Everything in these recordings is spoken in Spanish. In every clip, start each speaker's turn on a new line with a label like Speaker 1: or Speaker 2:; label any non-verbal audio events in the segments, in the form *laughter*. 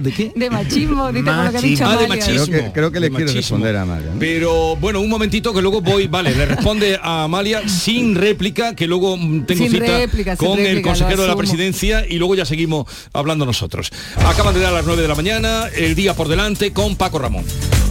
Speaker 1: ¿De qué?
Speaker 2: De machismo, dice con lo que ha dicho
Speaker 1: Ah, de machismo.
Speaker 3: Creo que, creo que le
Speaker 1: De
Speaker 3: quiero
Speaker 1: machismo.
Speaker 3: responder a Amalia. ¿no?
Speaker 1: Pero bueno, un momentito que luego voy, vale, le responde a Amalia sin réplica, que luego mm, tengo
Speaker 2: Sin
Speaker 1: cita
Speaker 2: réplica,
Speaker 1: con el consejero de la presidencia y luego ya seguimos hablando nosotros. Acaban de dar las 9 de la mañana, el día por delante con Paco Ramón.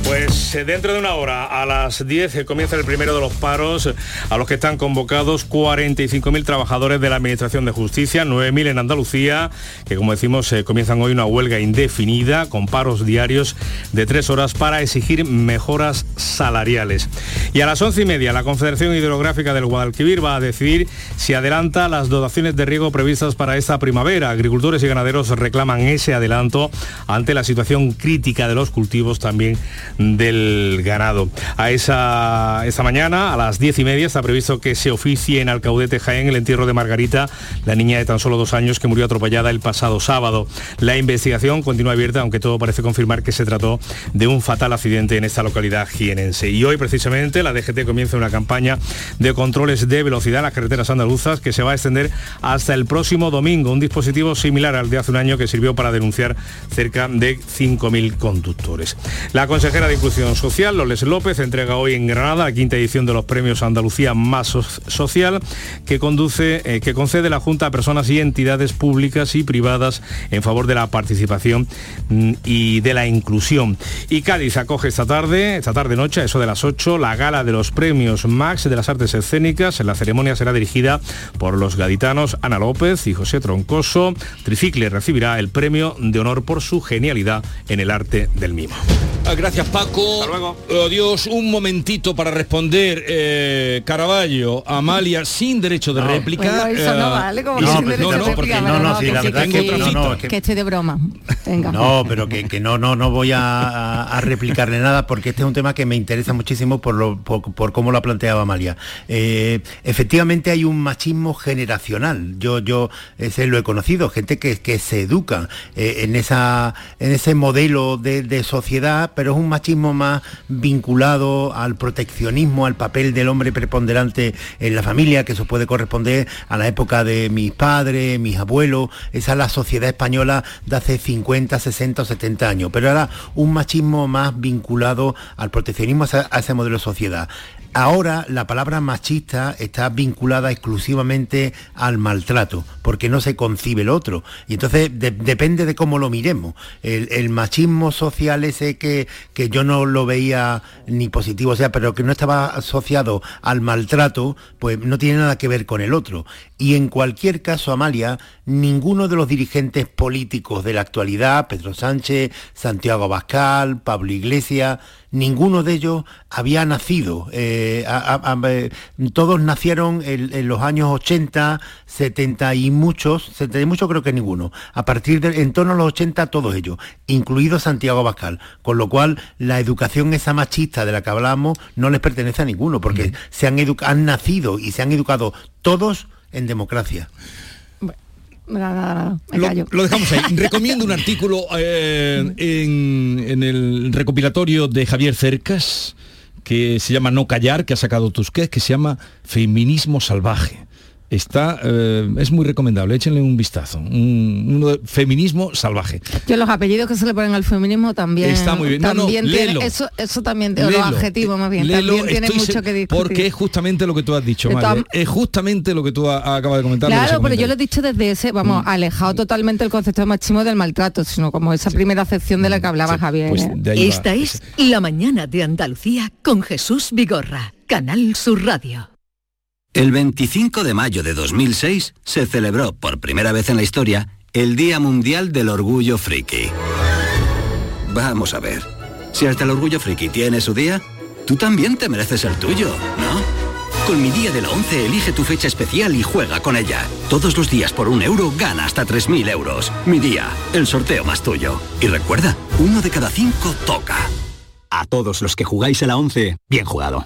Speaker 4: Pues eh, dentro de una hora, a las 10, eh, comienza el primero de los paros a los que están convocados 45.000 trabajadores de la Administración de Justicia, 9.000 en Andalucía, que como decimos eh, comienzan hoy una huelga indefinida con paros diarios de tres horas para exigir mejoras salariales. Y a las once y media, la Confederación Hidrográfica del Guadalquivir va a decidir si adelanta las dotaciones de riego previstas para esta primavera. Agricultores y ganaderos reclaman ese adelanto ante la situación crítica de los cultivos también del ganado. A esa, esa mañana, a las diez y media, está previsto que se oficie en Alcaudete Jaén el entierro de Margarita, la niña de tan solo dos años que murió atropellada el pasado sábado. La investigación continúa abierta, aunque todo parece confirmar que se trató de un fatal accidente en esta localidad jienense. Y hoy precisamente la DGT comienza una campaña de controles de velocidad en las carreteras andaluzas que se va a extender hasta el próximo domingo. Un dispositivo similar al de hace un año que sirvió para denunciar cerca de 5.000 conductores. La consejera Inclusión Social, Loles López, entrega hoy en Granada la quinta edición de los premios Andalucía Más So- Social que conduce, eh, que concede la Junta a personas y entidades públicas y privadas en favor de la participación mm, y de la inclusión. Y Cádiz acoge esta tarde, esta tarde noche, a eso de las 8, la gala de los premios Max de las artes escénicas. La ceremonia será dirigida por los gaditanos Ana López y José Troncoso. Tricicle recibirá el premio de honor por su genialidad en el arte del mimo.
Speaker 1: Gracias Paco.
Speaker 4: Hasta luego.
Speaker 1: Adiós, un momentito para responder eh, Caraballo, Amalia, sin derecho de réplica.
Speaker 2: Bueno, eso no
Speaker 1: eh,
Speaker 2: vale, como
Speaker 1: y
Speaker 2: que
Speaker 1: sin- no,
Speaker 2: derecho
Speaker 1: no,
Speaker 2: de réplica,
Speaker 5: no, no, sí,
Speaker 2: que
Speaker 5: la
Speaker 2: sí,
Speaker 5: verdad
Speaker 2: que
Speaker 5: que
Speaker 2: sí,
Speaker 5: no, no, es que-
Speaker 2: que estoy de broma. Venga.
Speaker 5: No, pero que, que no, no, no voy a, a- a replicarle nada porque este es un tema que me interesa muchísimo por, lo, por, por cómo lo ha planteado Amalia. Eh, efectivamente hay un machismo generacional. Yo, yo ese lo he conocido, gente que, que se educa eh, en, esa, en ese modelo de, de sociedad, pero es un machismo más vinculado al proteccionismo, al papel del hombre preponderante en la familia, que eso puede corresponder a la época de mis padres, mis abuelos, esa es la sociedad española de hace 50, 60 o 70 años, pero era un machismo más vinculado al proteccionismo, a ese, modelo de sociedad. Ahora la palabra machista está vinculada exclusivamente al maltrato, porque no se concibe el otro. Y entonces de- depende de cómo lo miremos. El, el machismo social ese que, que yo no lo veía ni positivo, o sea, pero que no estaba asociado al maltrato, pues no tiene nada que ver con el otro. Y en cualquier caso, Amalia, ninguno de los dirigentes políticos de la actualidad, Pedro Sánchez, Santiago Abascal, Pablo Iglesias, ninguno de ellos había nacido. eh, a- a- a- eh, todos nacieron en, en los años 80, 70 y muchos, 70 y muchos creo que ninguno. A partir de, en torno a los 80 todos ellos, incluido Santiago Abascal. Con lo cual la educación esa machista de la que hablamos no les pertenece a ninguno, porque se han, han nacido y se han educado todos en democracia.
Speaker 2: Nada, nada, nada, me
Speaker 1: Lo,
Speaker 2: callo.
Speaker 1: lo dejamos ahí. *laughs* Recomiendo un artículo eh, en, en el recopilatorio de Javier Cercas que se llama No callar, que ha sacado Tusquets, que se llama Feminismo salvaje. Está, eh, es muy recomendable, échenle un vistazo. Un, uno de feminismo salvaje.
Speaker 2: Yo los apellidos que se le ponen al feminismo también.
Speaker 1: Está muy bien. No, no,
Speaker 2: también tiene-
Speaker 1: léelo.
Speaker 2: eso, eso también, o los adjetivos más bien,
Speaker 1: léelo,
Speaker 2: también tiene mucho que discutir.
Speaker 1: Porque es justamente lo que tú has dicho, María. Es justamente lo que tú a- acabas de comentar. que
Speaker 2: Claro, pero yo lo he dicho desde ese, vamos, alejado totalmente el concepto de machismo del maltrato, sino como esa primera acepción de la que hablaba
Speaker 1: Sí,
Speaker 2: Javier.
Speaker 1: pues
Speaker 2: ¿eh?
Speaker 1: va
Speaker 6: Esta
Speaker 1: ese.
Speaker 6: es La Mañana de Andalucía con Jesús Vigorra, Canal Sur Radio.
Speaker 7: El 25 de mayo de 2006 se celebró por primera vez en la historia el Día Mundial del Orgullo Friki. Vamos a ver, si hasta el Orgullo Friki tiene su día, tú también te mereces el tuyo, ¿no? Con mi día de la 11 elige tu fecha especial y juega con ella. Todos los días por un euro gana hasta 3.000 euros. Mi día, el sorteo más tuyo. Y recuerda, uno de cada cinco toca.
Speaker 8: A todos los que jugáis a la 11, bien jugado.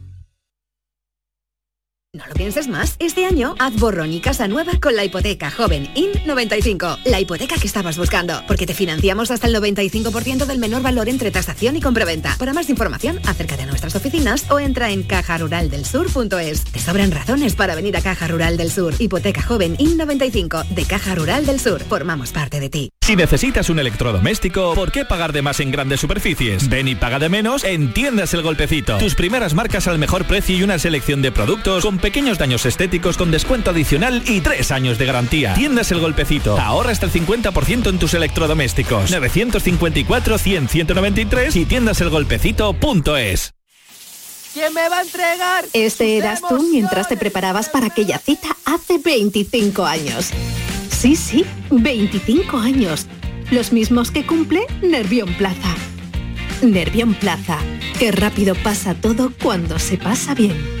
Speaker 3: No lo pienses más. Este año haz borrón y casa nueva con la hipoteca joven IN95. La hipoteca que estabas buscando. Porque te financiamos hasta el 95% del menor valor entre tasación y compraventa. Para más información, acércate a nuestras oficinas o entra en cajaruraldelsur.es. Te sobran razones para venir a Caja Rural del Sur. Hipoteca joven IN95 de Caja Rural del Sur. Formamos parte de ti.
Speaker 9: Si necesitas un electrodoméstico, ¿por qué pagar de más en grandes superficies? Ven y paga de menos en Tiendas El Golpecito. Tus primeras marcas al mejor precio y una selección de productos con pequeños daños estéticos con descuento adicional y tres años de garantía. Tiendas El Golpecito. Ahorra hasta el 50% en tus electrodomésticos. 954-100-193 y tiendaselgolpecito.es.
Speaker 10: ¿Quién me va a entregar?
Speaker 11: Este eras tú mientras te preparabas para aquella cita hace 25 años. Sí, sí, 25 años. Los mismos que cumple Nervión Plaza. Nervión Plaza. Qué rápido pasa todo cuando se pasa bien.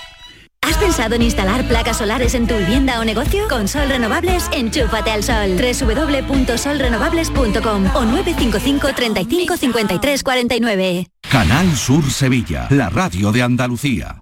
Speaker 12: ¿Has pensado en instalar placas solares en tu vivienda o negocio? Con Sol Renovables, enchúfate al sol. www.solrenovables.com o 955 35 53 49.
Speaker 13: Canal Sur Sevilla, la radio de Andalucía.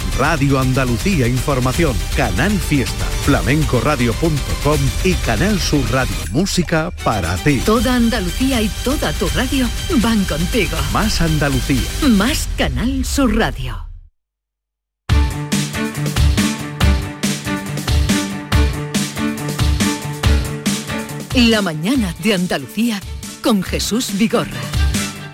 Speaker 14: Radio Andalucía Información, Canal Fiesta, flamencoradio.com y Canal Sur Radio Música para ti.
Speaker 6: Toda Andalucía y toda tu radio van contigo.
Speaker 14: Más Andalucía.
Speaker 6: Más Canal Sur Radio. La mañana de Andalucía con Jesús Vigorra.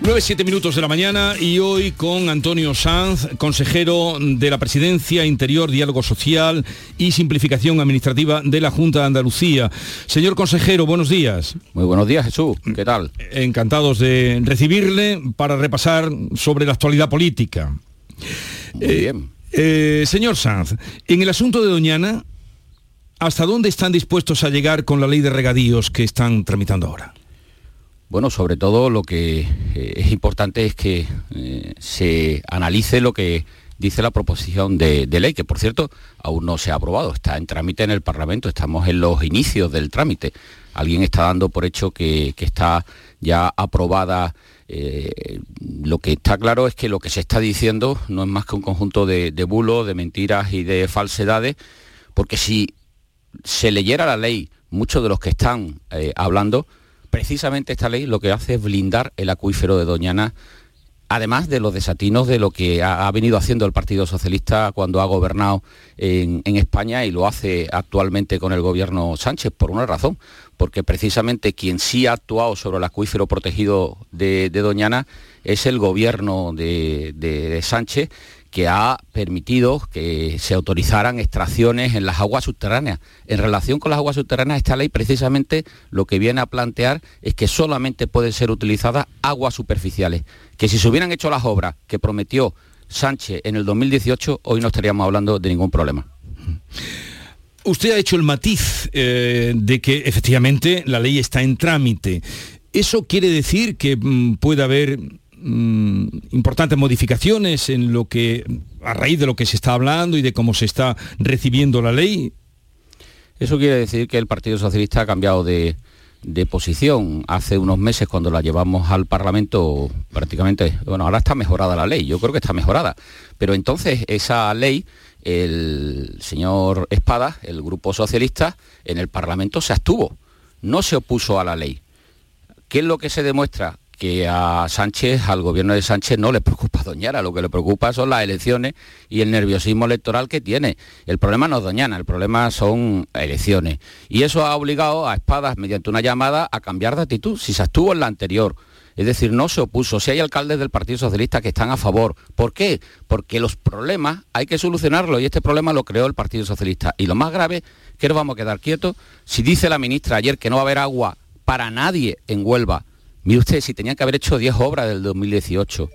Speaker 1: 9-7 minutos de la mañana y hoy con Antonio Sanz, consejero de la Presidencia, Interior, Diálogo Social y Simplificación Administrativa de la Junta de Andalucía. Señor consejero, buenos días.
Speaker 15: Muy buenos días, Jesús. ¿Qué tal?
Speaker 1: Encantados de recibirle para repasar sobre la actualidad política.
Speaker 15: Muy bien.
Speaker 1: Eh, señor Sanz, en el asunto de Doñana, ¿hasta dónde están dispuestos a llegar con la ley de regadíos que están tramitando ahora?
Speaker 15: Bueno, sobre todo lo que eh, es importante es que eh, se analice lo que dice la proposición de, ley, que por cierto aún no se ha aprobado, está en trámite en el Parlamento, estamos en los inicios del trámite. Alguien está dando por hecho que, está ya aprobada. Eh, lo que está claro es que lo que se está diciendo no es más que un conjunto de, bulos, de mentiras y de falsedades, porque si se leyera la ley, muchos de los que están hablando, precisamente esta ley lo que hace es blindar el acuífero de Doñana, además de los desatinos de lo que ha, venido haciendo el Partido Socialista cuando ha gobernado en, España y lo hace actualmente con el gobierno Sánchez, por una razón, porque precisamente quien sí ha actuado sobre el acuífero protegido de, Doñana es el gobierno de Sánchez, que ha permitido que se autorizaran extracciones en las aguas subterráneas. En relación con las aguas subterráneas, esta ley precisamente lo que viene a plantear es que solamente pueden ser utilizadas aguas superficiales, que si se hubieran hecho las obras que prometió Sánchez en el 2018, hoy no estaríamos hablando de ningún problema.
Speaker 1: Usted ha hecho el matiz eh, de que efectivamente la ley está en trámite. ¿Eso quiere decir que mm, puede haber mm, importantes modificaciones en lo que, a raíz de lo que se está hablando y de cómo se está recibiendo la ley?
Speaker 15: Eso quiere decir que el Partido Socialista ha cambiado de, de posición. Hace unos meses cuando la llevamos al Parlamento, prácticamente, bueno, ahora está mejorada la ley, yo creo que está mejorada, pero entonces esa ley, el señor Espada, el Grupo Socialista, en el Parlamento se abstuvo, no se opuso a la ley. ¿Qué es lo que se demuestra? Que a Sánchez, al gobierno de Sánchez no le preocupa Doñana, lo que le preocupa son las elecciones y el nerviosismo electoral que tiene. El problema no es Doñana, el problema son elecciones. Y eso ha obligado a Espadas, mediante una llamada, a cambiar de actitud. Si se estuvo en la anterior, Es decir, no se opuso. Si hay alcaldes del Partido Socialista que están a favor. ¿Por qué? Porque los problemas hay que solucionarlos y este problema lo creó el Partido Socialista. Y lo más grave, que nos vamos a quedar quietos, si dice la ministra ayer que no va a haber agua para nadie en Huelva, mire usted, si tenían que haber hecho 10 obras del 2018,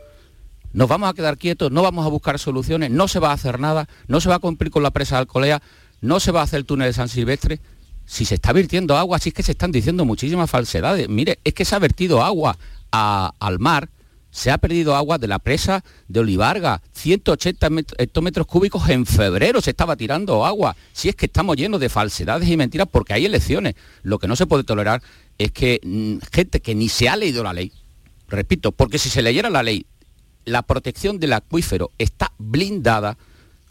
Speaker 15: nos vamos a quedar quietos, no vamos a buscar soluciones, no se va a hacer nada, no se va a cumplir con la presa de Alcolea, no se va a hacer el túnel de San Silvestre. Si se está vertiendo agua, si es que se están diciendo muchísimas falsedades. Mire, es que se ha vertido agua al mar, se ha perdido agua de la presa de Olivarga, 180 hectómetros cúbicos en febrero se estaba tirando agua. Si es que estamos llenos de falsedades y mentiras porque hay elecciones. Lo que no se puede tolerar es que mm, gente que ni se ha leído la ley, repito, porque si se leyera la ley, la protección del acuífero está blindada,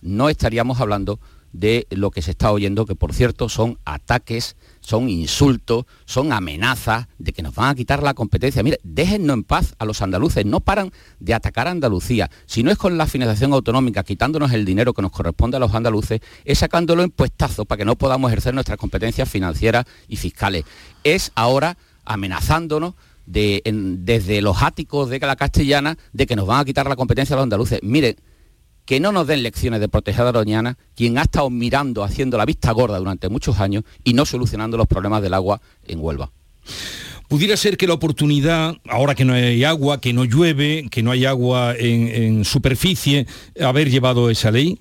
Speaker 15: no estaríamos hablando de lo que se está oyendo, que por cierto son ataques, son insultos, son amenazas de que nos van a quitar la competencia. Mire, déjennos en paz a los andaluces, no paran de atacar a Andalucía. Si no es con la financiación autonómica, quitándonos el dinero que nos corresponde a los andaluces, es sacándolo en puestazos para que no podamos ejercer nuestras competencias financieras y fiscales. Es ahora amenazándonos desde los áticos de la castellana de que nos van a quitar la competencia a los andaluces. Mire, que no nos den lecciones de proteger a Doñana, quien ha estado mirando, haciendo la vista gorda durante muchos años y no solucionando los problemas del agua en Huelva.
Speaker 1: Pudiera ser que la oportunidad, ahora que no hay agua, que no llueve, que no hay agua en, superficie, haber llevado esa ley.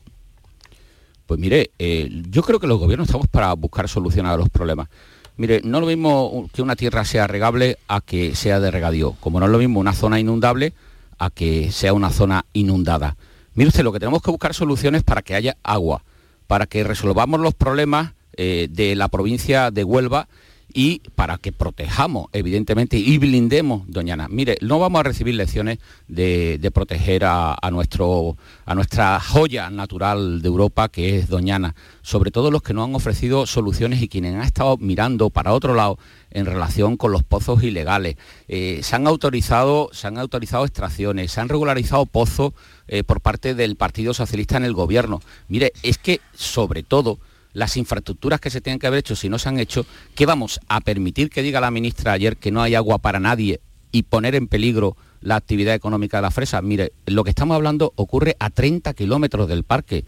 Speaker 15: Pues mire, eh, yo creo que los gobiernos estamos para buscar soluciones a los problemas. Mire, no es lo mismo que una tierra sea regable a que sea de regadío, como no es lo mismo una zona inundable a que sea una zona inundada. Mire usted, lo que tenemos que buscar soluciones para que haya agua, para que resolvamos los problemas eh, de la provincia de Huelva y para que protejamos, evidentemente, y blindemos Doñana. Mire, no vamos a recibir lecciones de, proteger a, nuestro, a nuestra joya natural de Europa, que es Doñana, sobre todo los que nos han ofrecido soluciones y quienes han estado mirando para otro lado en relación con los pozos ilegales. Eh, se, han autorizado, se han autorizado extracciones, se han regularizado pozos eh, por parte del Partido Socialista en el gobierno. Mire, es que sobre todo las infraestructuras que se tienen que haber hecho, si no se han hecho, ¿qué vamos a permitir que diga la ministra ayer que no hay agua para nadie y poner en peligro la actividad económica de la fresa? Mire, lo que estamos hablando ocurre a 30 kilómetros del parque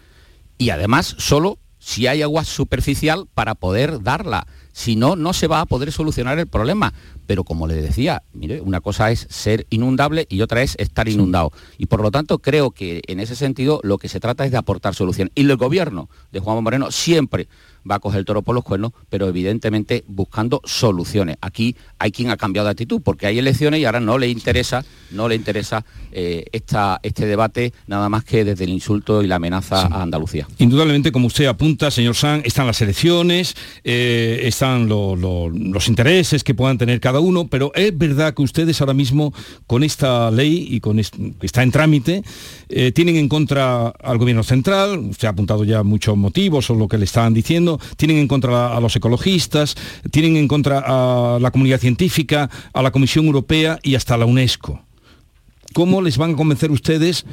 Speaker 15: y además solo si hay agua superficial para poder darla. Si no, no se va a poder solucionar el problema. Pero como le decía, mire, una cosa es ser inundable y otra es estar inundado. Y por lo tanto creo que en ese sentido lo que se trata es de aportar solución. Y el gobierno de Juan Moreno siempre va a coger el toro por los cuernos, pero evidentemente buscando soluciones. Aquí hay quien ha cambiado de actitud porque hay elecciones y ahora no le interesa, no le interesa eh, este debate nada más que desde el insulto y la amenaza a Andalucía.
Speaker 1: Indudablemente, como usted apunta, señor San, están las elecciones, eh, están los intereses que puedan tener cada uno, pero es verdad que ustedes ahora mismo con esta ley y con que está en trámite, eh, tienen en contra al gobierno central, usted ha apuntado ya muchos motivos o lo que le estaban diciendo, tienen en contra a los ecologistas, tienen en contra a la comunidad científica, a la Comisión Europea y hasta la UNESCO. ¿Cómo les van a convencer ustedes,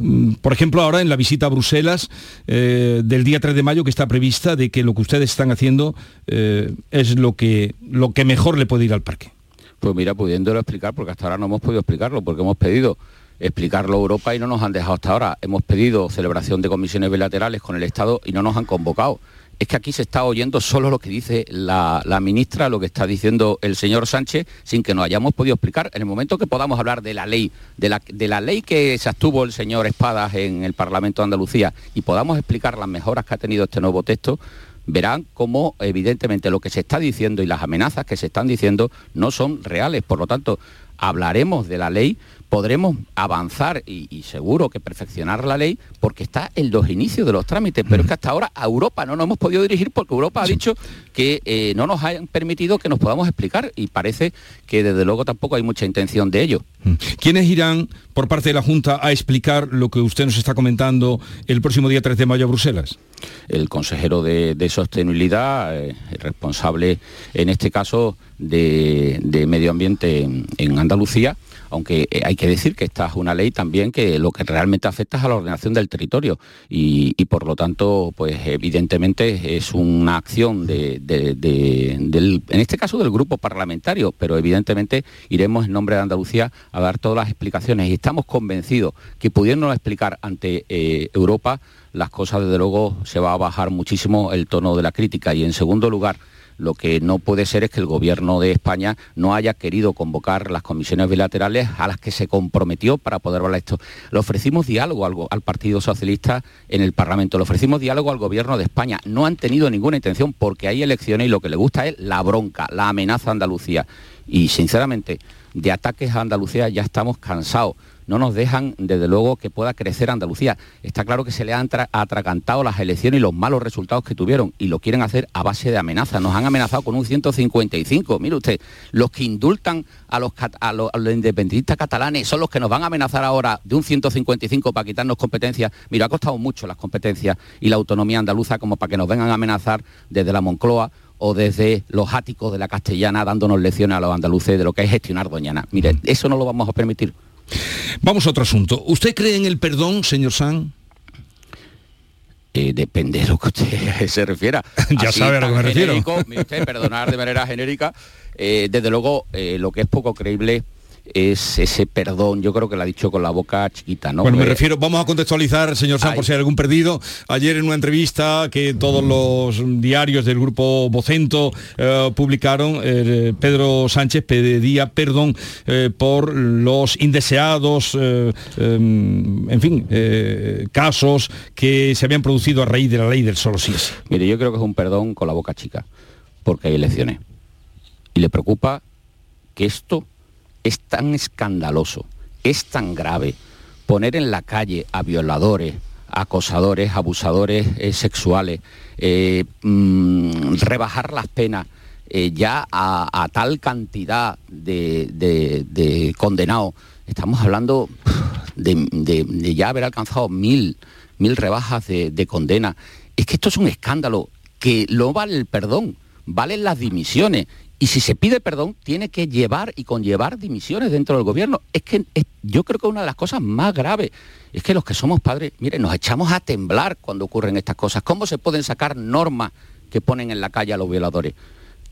Speaker 1: mm, por ejemplo, ahora en la visita a Bruselas eh, del día 3 de mayo que está prevista, de que lo que ustedes están haciendo eh, es lo que, lo que mejor le puede ir al parque?
Speaker 15: Pues mira, pudiéndolo explicar, porque hasta ahora no hemos podido explicarlo, porque hemos pedido explicarlo a Europa y no nos han dejado hasta ahora. Hemos pedido celebración de comisiones bilaterales con el Estado y no nos han convocado es que aquí se está oyendo solo lo que dice la, ministra, lo que está diciendo el señor Sánchez, sin que nos hayamos podido explicar. En el momento que podamos hablar de la ley, de la, ley que se abstuvo el señor Espadas en el Parlamento de Andalucía y podamos explicar las mejoras que ha tenido este nuevo texto, verán cómo evidentemente lo que se está diciendo y las amenazas que se están diciendo no son reales. Por lo tanto, hablaremos de la ley, podremos avanzar y, seguro que perfeccionar la ley porque está en los inicios de los trámites, pero es que hasta ahora a Europa no nos hemos podido dirigir porque Europa ha dicho que eh, no nos han permitido que nos podamos explicar y parece que desde luego tampoco hay mucha intención de ello.
Speaker 1: ¿Quiénes irán por parte de la Junta a explicar lo que usted nos está comentando el próximo día 3 de mayo a Bruselas?
Speaker 15: El consejero de, Sostenibilidad, eh, responsable en este caso de, Medio Ambiente en Andalucía, aunque eh, hay que decir que esta es una ley también que lo que realmente afecta es a la ordenación del territorio. Y, por lo tanto, pues evidentemente es una acción de, del, en este caso del grupo parlamentario, pero evidentemente iremos en nombre de Andalucía a dar todas las explicaciones. Y estamos convencidos que pudiéndonos explicar ante eh, Europa, las cosas desde luego se va a bajar muchísimo el tono de la crítica. Y en segundo lugar, lo que no puede ser es que el gobierno de España no haya querido convocar las comisiones bilaterales a las que se comprometió para poder hablar esto. Le ofrecimos diálogo al, Partido Socialista en el Parlamento, le ofrecimos diálogo al gobierno de España. No han tenido ninguna intención porque hay elecciones y lo que le gusta es la bronca, la amenaza a Andalucía. Y sinceramente, de ataques a Andalucía ya estamos cansados no nos dejan, desde luego, que pueda crecer Andalucía. Está claro que se le han atracantado las elecciones y los malos resultados que tuvieron y lo quieren hacer a base de amenazas. Nos han amenazado con un 155. Mire usted, los que indultan a los, a los, independentistas catalanes son los que nos van a amenazar ahora de un 155 para quitarnos competencias. Mira, ha costado mucho las competencias y la autonomía andaluza como para que nos vengan a amenazar desde la Moncloa o desde los áticos de la castellana dándonos lecciones a los andaluces de lo que es gestionar Doñana. Mire, eso no lo vamos a permitir.
Speaker 1: Vamos a otro asunto. ¿Usted cree en el perdón, señor San?
Speaker 15: Eh, depende de lo que usted *laughs* se refiera. *laughs*
Speaker 1: ya sabe a lo que me refiero.
Speaker 15: usted, perdonar de manera genérica, eh, desde luego eh, lo que es poco creíble es ese perdón, yo creo que lo ha dicho con la boca chiquita, ¿no?
Speaker 1: Bueno, me refiero, vamos a contextualizar, señor San, por si hay algún perdido. Ayer en una entrevista que todos los diarios del grupo Vocento eh, publicaron, eh, Pedro Sánchez pedía perdón eh, por los indeseados, em, en fin, casos que se habían producido a raíz de la ley del solo sí.
Speaker 15: Mire, yo creo que es un perdón con la boca chica, porque hay elecciones. Y le preocupa que esto es tan escandaloso, es tan grave poner en la calle a violadores, acosadores, abusadores eh, sexuales, eh, mm, rebajar las penas eh, ya a, tal cantidad de, condenados. Estamos hablando de, ya haber alcanzado mil, mil rebajas de condena. Es que esto es un escándalo que no vale el perdón, valen las dimisiones y si se pide perdón, tiene que llevar y conllevar dimisiones dentro del gobierno. Es que yo creo que una de las cosas más graves es que los que somos padres, mire, nos echamos a temblar cuando ocurren estas cosas. ¿Cómo se pueden sacar normas que ponen en la calle a los violadores?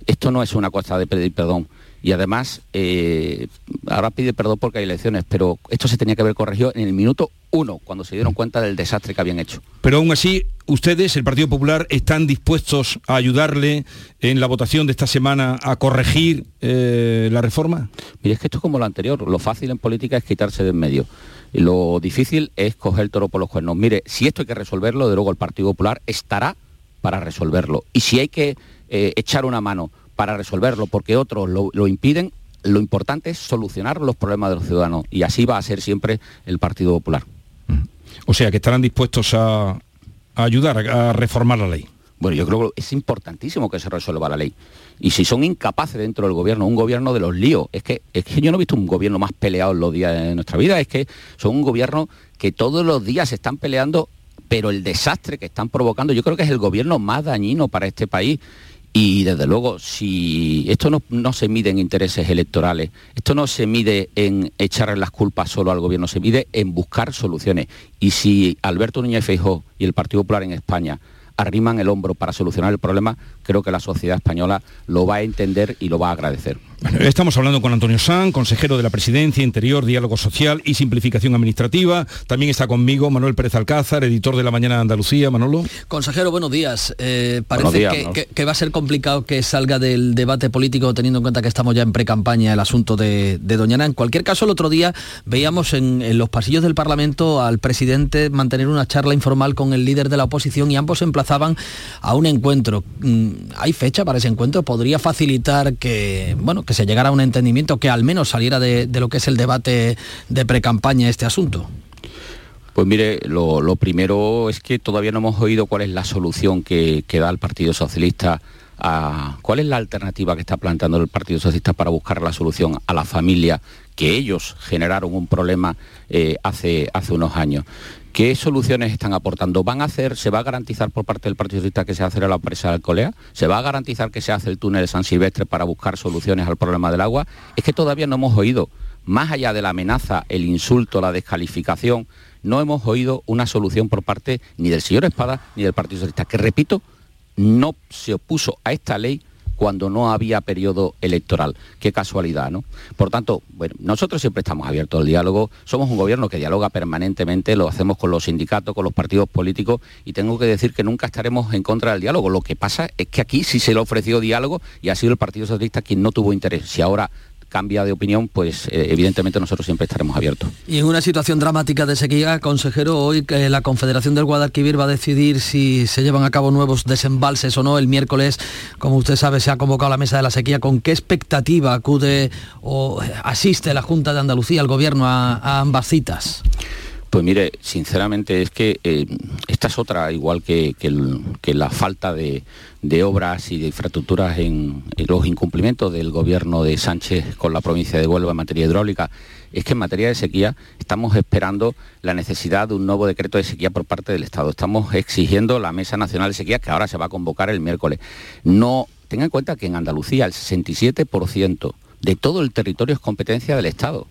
Speaker 15: Esto no es una cosa de pedir perdón. Y además, eh, ahora pide perdón porque hay elecciones, pero esto se tenía que haber corregido en el minuto uno, cuando se dieron cuenta del desastre que habían hecho.
Speaker 1: Pero aún así, ustedes, el Partido Popular, están dispuestos a ayudarle en la votación de esta semana a corregir eh, la reforma?
Speaker 15: Mire, es que esto es como lo anterior. Lo fácil en política es quitarse de en medio. Y lo difícil es coger el toro por los cuernos. Mire, si esto hay que resolverlo, de luego el Partido Popular estará para resolverlo. Y si hay que eh, echar una mano para resolverlo porque otros lo impiden, lo importante es solucionar los problemas de los ciudadanos. Y así va a ser siempre el Partido Popular.
Speaker 1: O sea, que estarán dispuestos a, ayudar a, reformar la ley.
Speaker 15: Bueno, yo creo que es importantísimo que se resuelva la ley. Y si son incapaces dentro del gobierno, un gobierno de los líos, es que, es que yo no he visto un gobierno más peleado en los días de nuestra vida, es que son un gobierno que todos los días se están peleando, pero el desastre que están provocando, yo creo que es el gobierno más dañino para este país. Y desde luego, si esto no, se mide en intereses electorales, esto no se mide en echarle las culpas solo al gobierno, se mide en buscar soluciones. Y si Alberto Núñez Feijóo y el Partido Popular en España arriman el hombro para solucionar el problema, creo que la sociedad española lo va a entender y lo va a agradecer.
Speaker 1: estamos hablando con Antonio San, consejero de la Presidencia, Interior, Diálogo Social y Simplificación Administrativa. También está conmigo Manuel Pérez Alcázar, editor de La Mañana de Andalucía. Manolo.
Speaker 16: Consejero, buenos días. Eh, parece que, va a ser complicado que salga del debate político teniendo en cuenta que estamos ya en pre-campaña el asunto de, Doñana. En cualquier caso, el otro día veíamos en, en los pasillos del Parlamento al presidente mantener una charla informal con el líder de la oposición y ambos emplazaban a un encuentro. ¿Hay fecha para ese encuentro? ¿Podría facilitar que, bueno, que se llegara a un entendimiento, que al menos saliera de, lo que es el debate de pre-campaña este asunto?
Speaker 15: Pues mire, lo, primero es que todavía no hemos oído cuál es la solución que, da el Partido Socialista a, cuál es la alternativa que está planteando el Partido Socialista para buscar la solución a la familia que ellos generaron un problema eh, hace, hace unos años. ¿Qué soluciones están aportando? ¿Van a hacer, se va a garantizar por parte del Partido Socialista que se hace la presa de Alcolea? ¿Se va a garantizar que se hace el túnel de San Silvestre para buscar soluciones al problema del agua? Es que todavía no hemos oído más allá de la amenaza, el insulto, la descalificación, no hemos oído una solución por parte ni del señor Espada ni del Partido Socialista, que repito, no se opuso a esta ley cuando no había periodo electoral. Qué casualidad, ¿no? Por tanto, bueno, nosotros siempre estamos abiertos al diálogo, somos un gobierno que dialoga permanentemente, lo hacemos con los sindicatos, con los partidos políticos y tengo que decir que nunca estaremos en contra del diálogo. Lo que pasa es que aquí sí se le ofreció diálogo y ha sido el Partido Socialista quien no tuvo interés. Si ahora cambia de opinión, pues eh, evidentemente nosotros siempre estaremos abiertos.
Speaker 16: Y en una situación dramática de sequía, consejero, hoy que la Confederación del Guadalquivir va a decidir si se llevan a cabo nuevos desembalses o no. El miércoles, como usted sabe, se ha convocado la mesa de la sequía. ¿Con qué expectativa acude o asiste la Junta de Andalucía, el Gobierno, a, ambas citas?
Speaker 15: Pues mire, sinceramente es que eh, esta es otra, igual que la falta de, de obras y de infraestructuras en, los incumplimientos del gobierno de Sánchez con la provincia de Huelva en materia hidráulica, es que en materia de sequía estamos esperando la necesidad de un nuevo decreto de sequía por parte del Estado. Estamos exigiendo la Mesa Nacional de Sequía que ahora se va a convocar el miércoles. No, tengan en cuenta que en Andalucía el 67% de todo el territorio es competencia del Estado.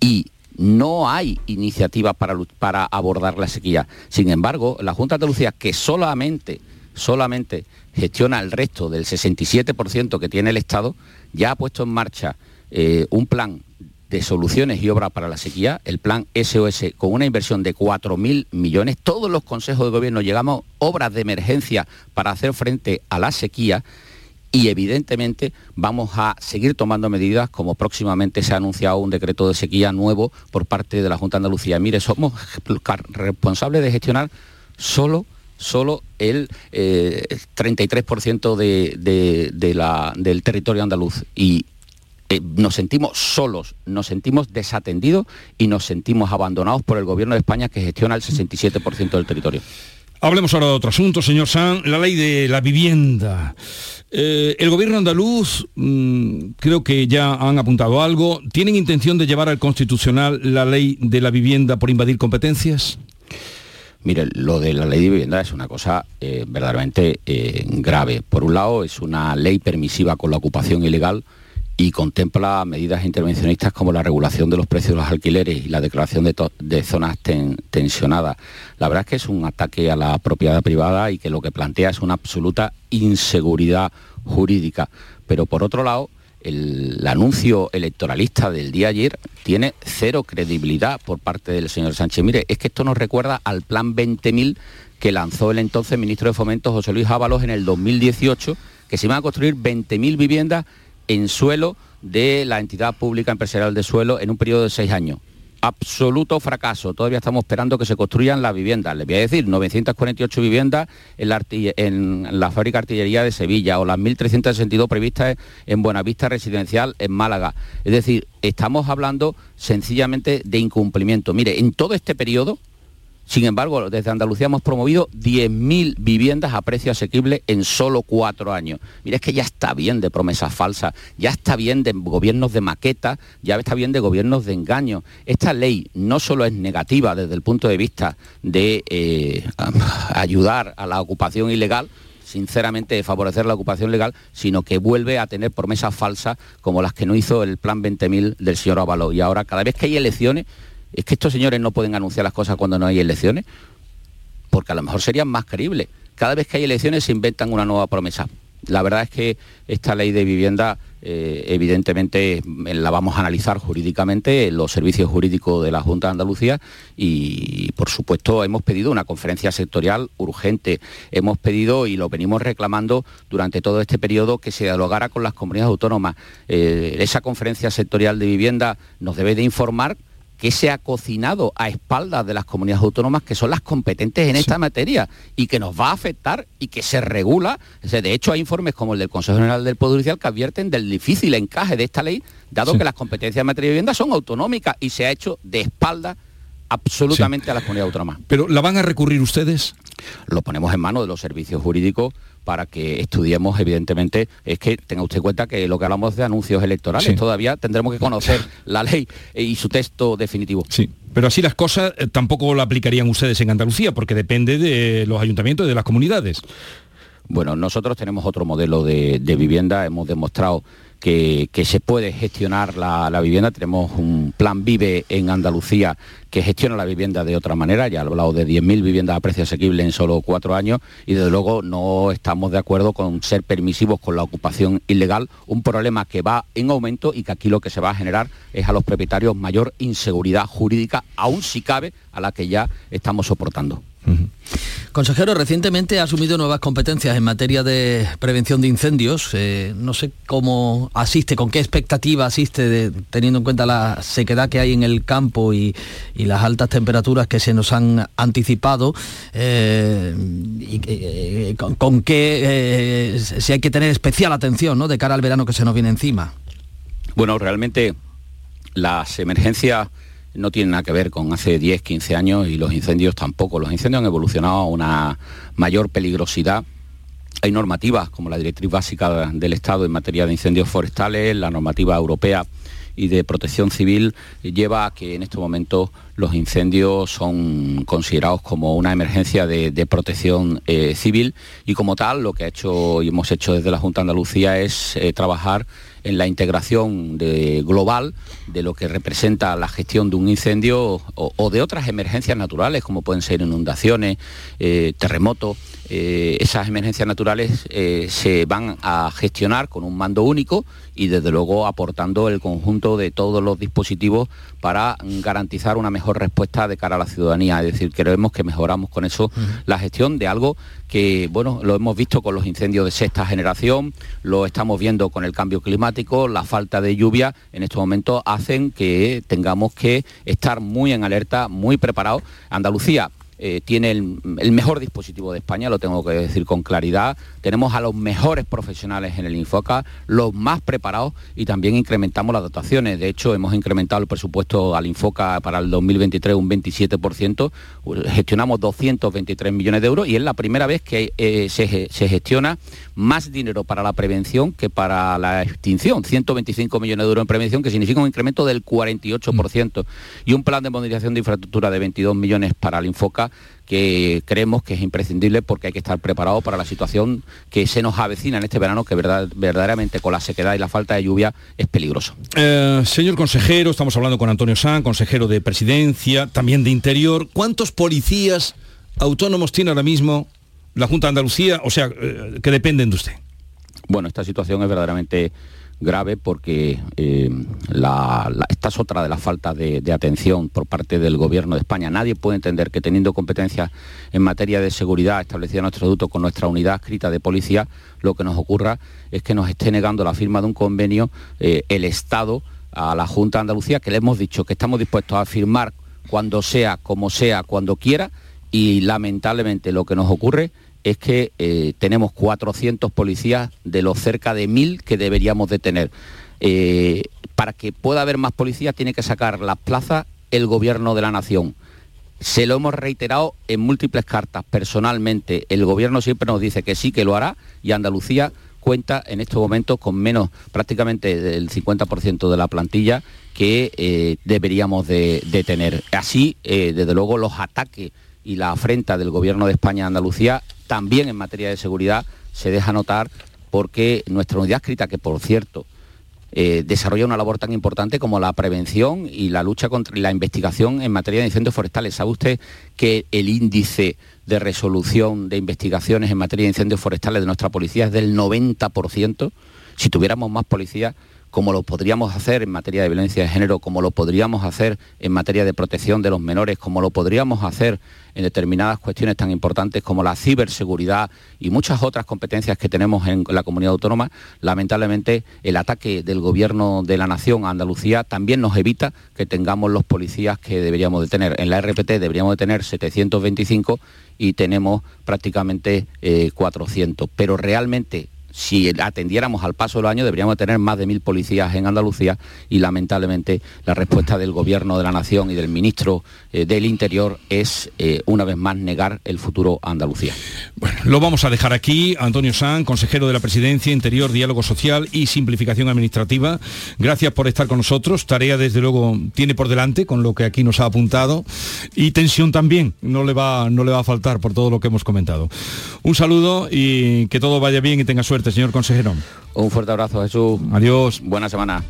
Speaker 15: Y no hay iniciativa para, para abordar la sequía. Sin embargo, la Junta de Andalucía, que solamente solamente gestiona el resto del 67% que tiene el Estado, ya ha puesto en marcha eh, un plan de soluciones y obras para la sequía, el plan SOS, con una inversión de 4.000 millones. Todos los consejos de gobierno llegamos obras de emergencia para hacer frente a la sequía y evidentemente vamos a seguir tomando medidas como próximamente se ha anunciado un decreto de sequía nuevo por parte de la Junta de Andalucía. Mire, somos responsables de gestionar solo solo el 33% eh, del territorio andaluz. Y eh, nos sentimos solos, nos sentimos desatendidos y nos sentimos abandonados por el gobierno de España que gestiona el 67% del territorio.
Speaker 1: Hablemos ahora de otro asunto, señor San, la ley de la vivienda. Eh, el gobierno andaluz, mm, creo que ya han apuntado algo, ¿tienen intención de llevar al constitucional la ley de la vivienda por invadir competencias?
Speaker 15: Mire, lo de la ley de vivienda es una cosa eh, verdaderamente eh, grave. Por un lado, es una ley permisiva con la ocupación ilegal y contempla medidas intervencionistas como la regulación de los precios de los alquileres y la declaración de, zonas tensionadas. La verdad es que es un ataque a la propiedad privada y que lo que plantea es una absoluta inseguridad jurídica. Pero por otro lado, el, anuncio electoralista del día ayer tiene cero credibilidad por parte del señor Sánchez. Mire, es que esto nos recuerda al plan 20.000 que lanzó el entonces ministro de Fomento José Luis Ábalos en el 2018, que se iban a construir 20.000 viviendas en suelo de la entidad pública empresarial de suelo en un periodo de seis años absoluto fracaso. Todavía estamos esperando que se construyan las viviendas. Les voy a decir, 948 viviendas en la, en la fábrica artillería de Sevilla o las 1.362 previstas en Buenavista Residencial en Málaga. Es decir, estamos hablando sencillamente de incumplimiento. Mire, en todo este periodo, sin embargo, desde Andalucía hemos promovido 10.000 viviendas a precio asequible en solo cuatro años. Mira, es que ya está bien de promesas falsas, ya está bien de gobiernos de maqueta, ya está bien de gobiernos de engaño. Esta ley no solo es negativa desde el punto de vista de eh, *laughs* ayudar a la ocupación ilegal, sinceramente de favorecer la ocupación legal, sino que vuelve a tener promesas falsas como las que no hizo el plan 20.000 del señor Avaló. Y ahora, cada vez que hay elecciones, es que estos señores no pueden anunciar las cosas cuando no hay elecciones, porque a lo mejor serían más creíbles. Cada vez que hay elecciones se inventan una nueva promesa. La verdad es que esta ley de vivienda eh, evidentemente la vamos a analizar jurídicamente en los servicios jurídicos de la Junta de Andalucía y por supuesto hemos pedido una conferencia sectorial urgente. Hemos pedido y lo venimos reclamando durante todo este periodo que se dialogara con las comunidades autónomas. Eh, esa conferencia sectorial de vivienda nos debe de informar que se ha cocinado a espaldas de las comunidades autónomas que son las competentes en esta materia y que nos va a afectar y que se regula. De hecho, hay informes como el del Consejo General del Poder Judicial que advierten del difícil encaje de esta ley, dado que las competencias en materia de vivienda son autonómicas y se ha hecho de espaldas absolutamente a las comunidades autónomas.
Speaker 1: ¿Pero la van a recurrir ustedes?
Speaker 15: Lo ponemos en manos de los servicios jurídicos para que estudiemos, evidentemente, es que tenga usted cuenta que lo que hablamos de anuncios electorales, todavía tendremos que conocer *laughs* la ley y su texto definitivo.
Speaker 1: Sí. Pero así las cosas eh, tampoco la aplicarían ustedes en Andalucía, porque depende de los ayuntamientos y de las comunidades.
Speaker 15: Bueno, nosotros tenemos otro modelo de, vivienda, hemos demostrado que, se puede gestionar la, vivienda. Tenemos un plan Vive en Andalucía que gestiona la vivienda de otra manera. Ya he hablado de 10.000 viviendas a precio asequible en solo cuatro años y desde luego no estamos de acuerdo con ser permisivos con la ocupación ilegal, un problema que va en aumento y que aquí lo que se va a generar es a los propietarios mayor inseguridad jurídica, aún si cabe, a la que ya estamos soportando.
Speaker 16: Consejero, recientemente ha asumido nuevas competencias en materia de prevención de incendios. Eh, no sé cómo asiste, con qué expectativa asiste, teniendo en cuenta la sequedad que hay en el campo y, las altas temperaturas que se nos han anticipado. Eh, y, eh, con, qué si hay que tener especial atención ¿no? de cara al verano que se nos viene encima.
Speaker 15: Bueno, realmente las emergencias no tiene nada que ver con hace 10, 15 años y los incendios tampoco. Los incendios han evolucionado a una mayor peligrosidad. Hay normativas como la Directriz Básica del Estado en materia de incendios forestales, la normativa europea y de protección civil lleva a que en este momento los incendios son considerados como una emergencia de, protección eh, civil y como tal lo que ha hecho y hemos hecho desde la Junta de Andalucía es eh, trabajar en la integración global de lo que representa la gestión de un incendio o, de otras emergencias naturales, como pueden ser inundaciones, eh, terremotos. Eh, esas emergencias naturales eh, se van a gestionar con un mando único y desde luego aportando el conjunto de todos los dispositivos para garantizar una mejor respuesta de cara a la ciudadanía. Es decir, creemos que mejoramos con eso la gestión de algo que, bueno, lo hemos visto con los incendios de sexta generación, lo estamos viendo con el cambio climático, la falta de lluvia en estos momentos hacen que tengamos que estar muy en alerta, muy preparados. Andalucía eh, tiene el, mejor dispositivo de España, lo tengo que decir con claridad. Tenemos a los mejores profesionales en el Infoca, los más preparados y también incrementamos las dotaciones. De hecho, hemos incrementado el presupuesto al Infoca para el 2023 un 27%, gestionamos 223 millones de euros y es la primera vez que eh, se, se gestiona más dinero para la prevención que para la extinción, 125 millones de euros en prevención, que significa un incremento del 48%, y un plan de modernización de infraestructura de 22 millones para el Infoca que creemos que es imprescindible porque hay que estar preparado para la situación que se nos avecina en este verano, que verdad, verdaderamente con la sequedad y la falta de lluvia es peligroso.
Speaker 1: Eh, señor consejero, estamos hablando con Antonio San, consejero de Presidencia, también de Interior. ¿Cuántos policías autónomos tiene ahora mismo la Junta de Andalucía, o sea, eh, que dependen de usted.
Speaker 15: Bueno, esta situación es verdaderamente grave porque eh, esta es otra de las faltas de, atención por parte del Gobierno de España. Nadie puede entender que teniendo competencias en materia de seguridad establecida en nuestro estatuto con nuestra unidad escrita de policía, lo que nos ocurra es que nos esté negando la firma de un convenio eh, el Estado a la Junta de Andalucía, que le hemos dicho que estamos dispuestos a firmar cuando sea, como sea, cuando quiera, y lamentablemente lo que nos ocurre es que eh, tenemos 400 policías de los cerca de 1.000 que deberíamos de tener. Eh, para que pueda haber más policías tiene que sacar las plazas el gobierno de la nación. Se lo hemos reiterado en múltiples cartas personalmente. El gobierno siempre nos dice que sí, que lo hará y Andalucía cuenta en estos momentos con menos prácticamente del 50% de la plantilla que eh, deberíamos de, tener. Así, desde luego, los ataques y la afrenta del Gobierno de España a Andalucía, también en materia de seguridad, se deja notar porque nuestra unidad escrita, que por cierto eh, desarrolla una labor tan importante como la prevención y la lucha contra la investigación en materia de incendios forestales. ¿Sabe usted que el índice de resolución de investigaciones en materia de incendios forestales de nuestra policía es del 90%? Si tuviéramos más policías, como lo podríamos hacer en materia de violencia de género, como lo podríamos hacer en materia de protección de los menores, como lo podríamos hacer en determinadas cuestiones tan importantes como la ciberseguridad y muchas otras competencias que tenemos en la comunidad autónoma, lamentablemente el ataque del gobierno de la nación a Andalucía también nos evita que tengamos los policías que deberíamos de tener. En la RPT deberíamos de tener 725 y tenemos prácticamente 400. Eh, Pero realmente si atendiéramos al paso de los años deberíamos tener más de mil policías en Andalucía y lamentablemente la respuesta del gobierno de la nación y del ministro eh, del Interior es eh, una vez más negar el futuro Andalucía.
Speaker 1: Bueno, lo vamos a dejar aquí. Antonio San, consejero de la Presidencia, Interior, Diálogo Social y Simplificación Administrativa. Gracias por estar con nosotros. Tarea desde luego tiene por delante con lo que aquí nos ha apuntado y tensión también. No le va, no le va a faltar por todo lo que hemos comentado. Un saludo y que todo vaya bien y tenga suerte suerte, señor consejero.
Speaker 17: Un fuerte abrazo, Jesús.
Speaker 1: Adiós.
Speaker 17: Buena semana.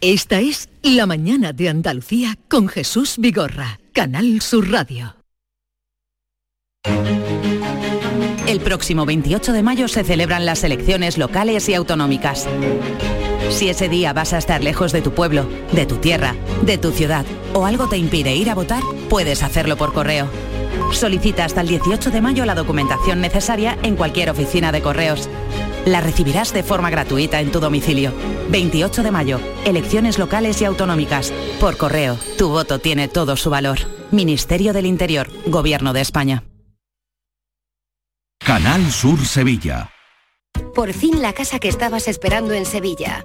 Speaker 6: Esta es La Mañana de Andalucía con Jesús Vigorra, Canal Sur Radio.
Speaker 18: El próximo 28 de mayo se celebran las elecciones locales y autonómicas. Si ese día vas a estar lejos de tu pueblo, de tu tierra, de tu ciudad o algo te impide ir a votar, puedes hacerlo por correo. Solicita hasta el 18 de mayo la documentación necesaria en cualquier oficina de correos. La recibirás de forma gratuita en tu domicilio. 28 de mayo, elecciones locales y autonómicas. Por correo, tu voto tiene todo su valor. Ministerio del Interior, Gobierno de España.
Speaker 14: Canal Sur Sevilla.
Speaker 3: Por fin la casa que estabas esperando en Sevilla.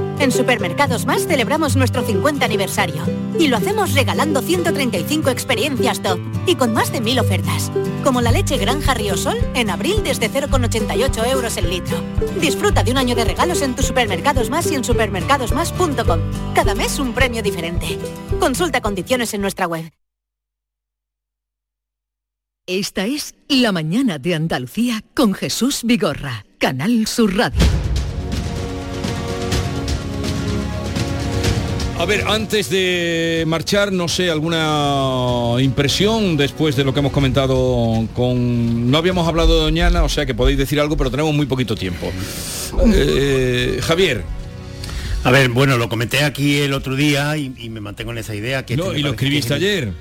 Speaker 19: En Supermercados Más celebramos nuestro 50 aniversario y lo hacemos regalando 135 experiencias top y con más de 1000 ofertas, como la leche Granja Ríosol en abril desde 0,88 euros el litro. Disfruta de un año de regalos en tus Supermercados Más y en supermercadosmás.com. Cada mes un premio diferente. Consulta condiciones en nuestra web.
Speaker 6: Esta es La Mañana de Andalucía con Jesús Vigorra, Canal Sur Radio.
Speaker 1: A ver, antes de marchar, no sé, alguna impresión después de lo que hemos comentado con... No habíamos hablado de Doñana, o sea que podéis decir algo, pero tenemos muy poquito tiempo. Eh, Javier.
Speaker 5: A ver, bueno, lo comenté aquí el otro día y, y me mantengo en esa idea. Que
Speaker 1: no,
Speaker 5: este
Speaker 1: y lo
Speaker 5: que
Speaker 1: escribiste ayer.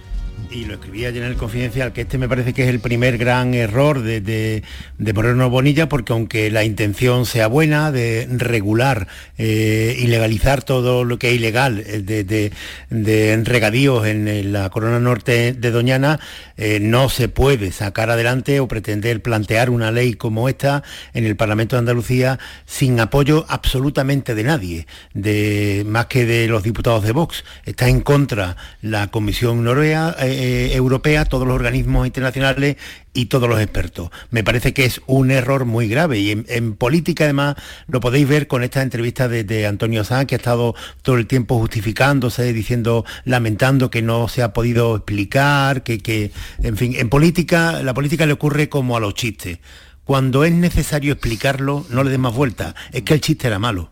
Speaker 5: Y lo escribí ayer en el Confidencial, que este me parece que es el primer gran error de, de, de Moreno Bonilla, porque aunque la intención sea buena de regular eh, y legalizar todo lo que es ilegal eh, de, de, de regadíos en, la corona norte de Doñana, eh, no se puede sacar adelante o pretender plantear una ley como esta en el Parlamento de Andalucía sin apoyo absolutamente de nadie, de más que de los diputados de Vox. Está en contra la Comisión Noruega, eh, eh, Europea, todos los organismos internacionales y todos los expertos. Me parece que es un error muy grave y en, política además lo podéis ver con esta entrevista de, Antonio Sanz que ha estado todo el tiempo justificándose, diciendo, lamentando que no se ha podido explicar, que, que en fin, en política, la política le ocurre como a los chistes. Cuando es necesario explicarlo, no le des más vuelta. Es que el chiste era malo.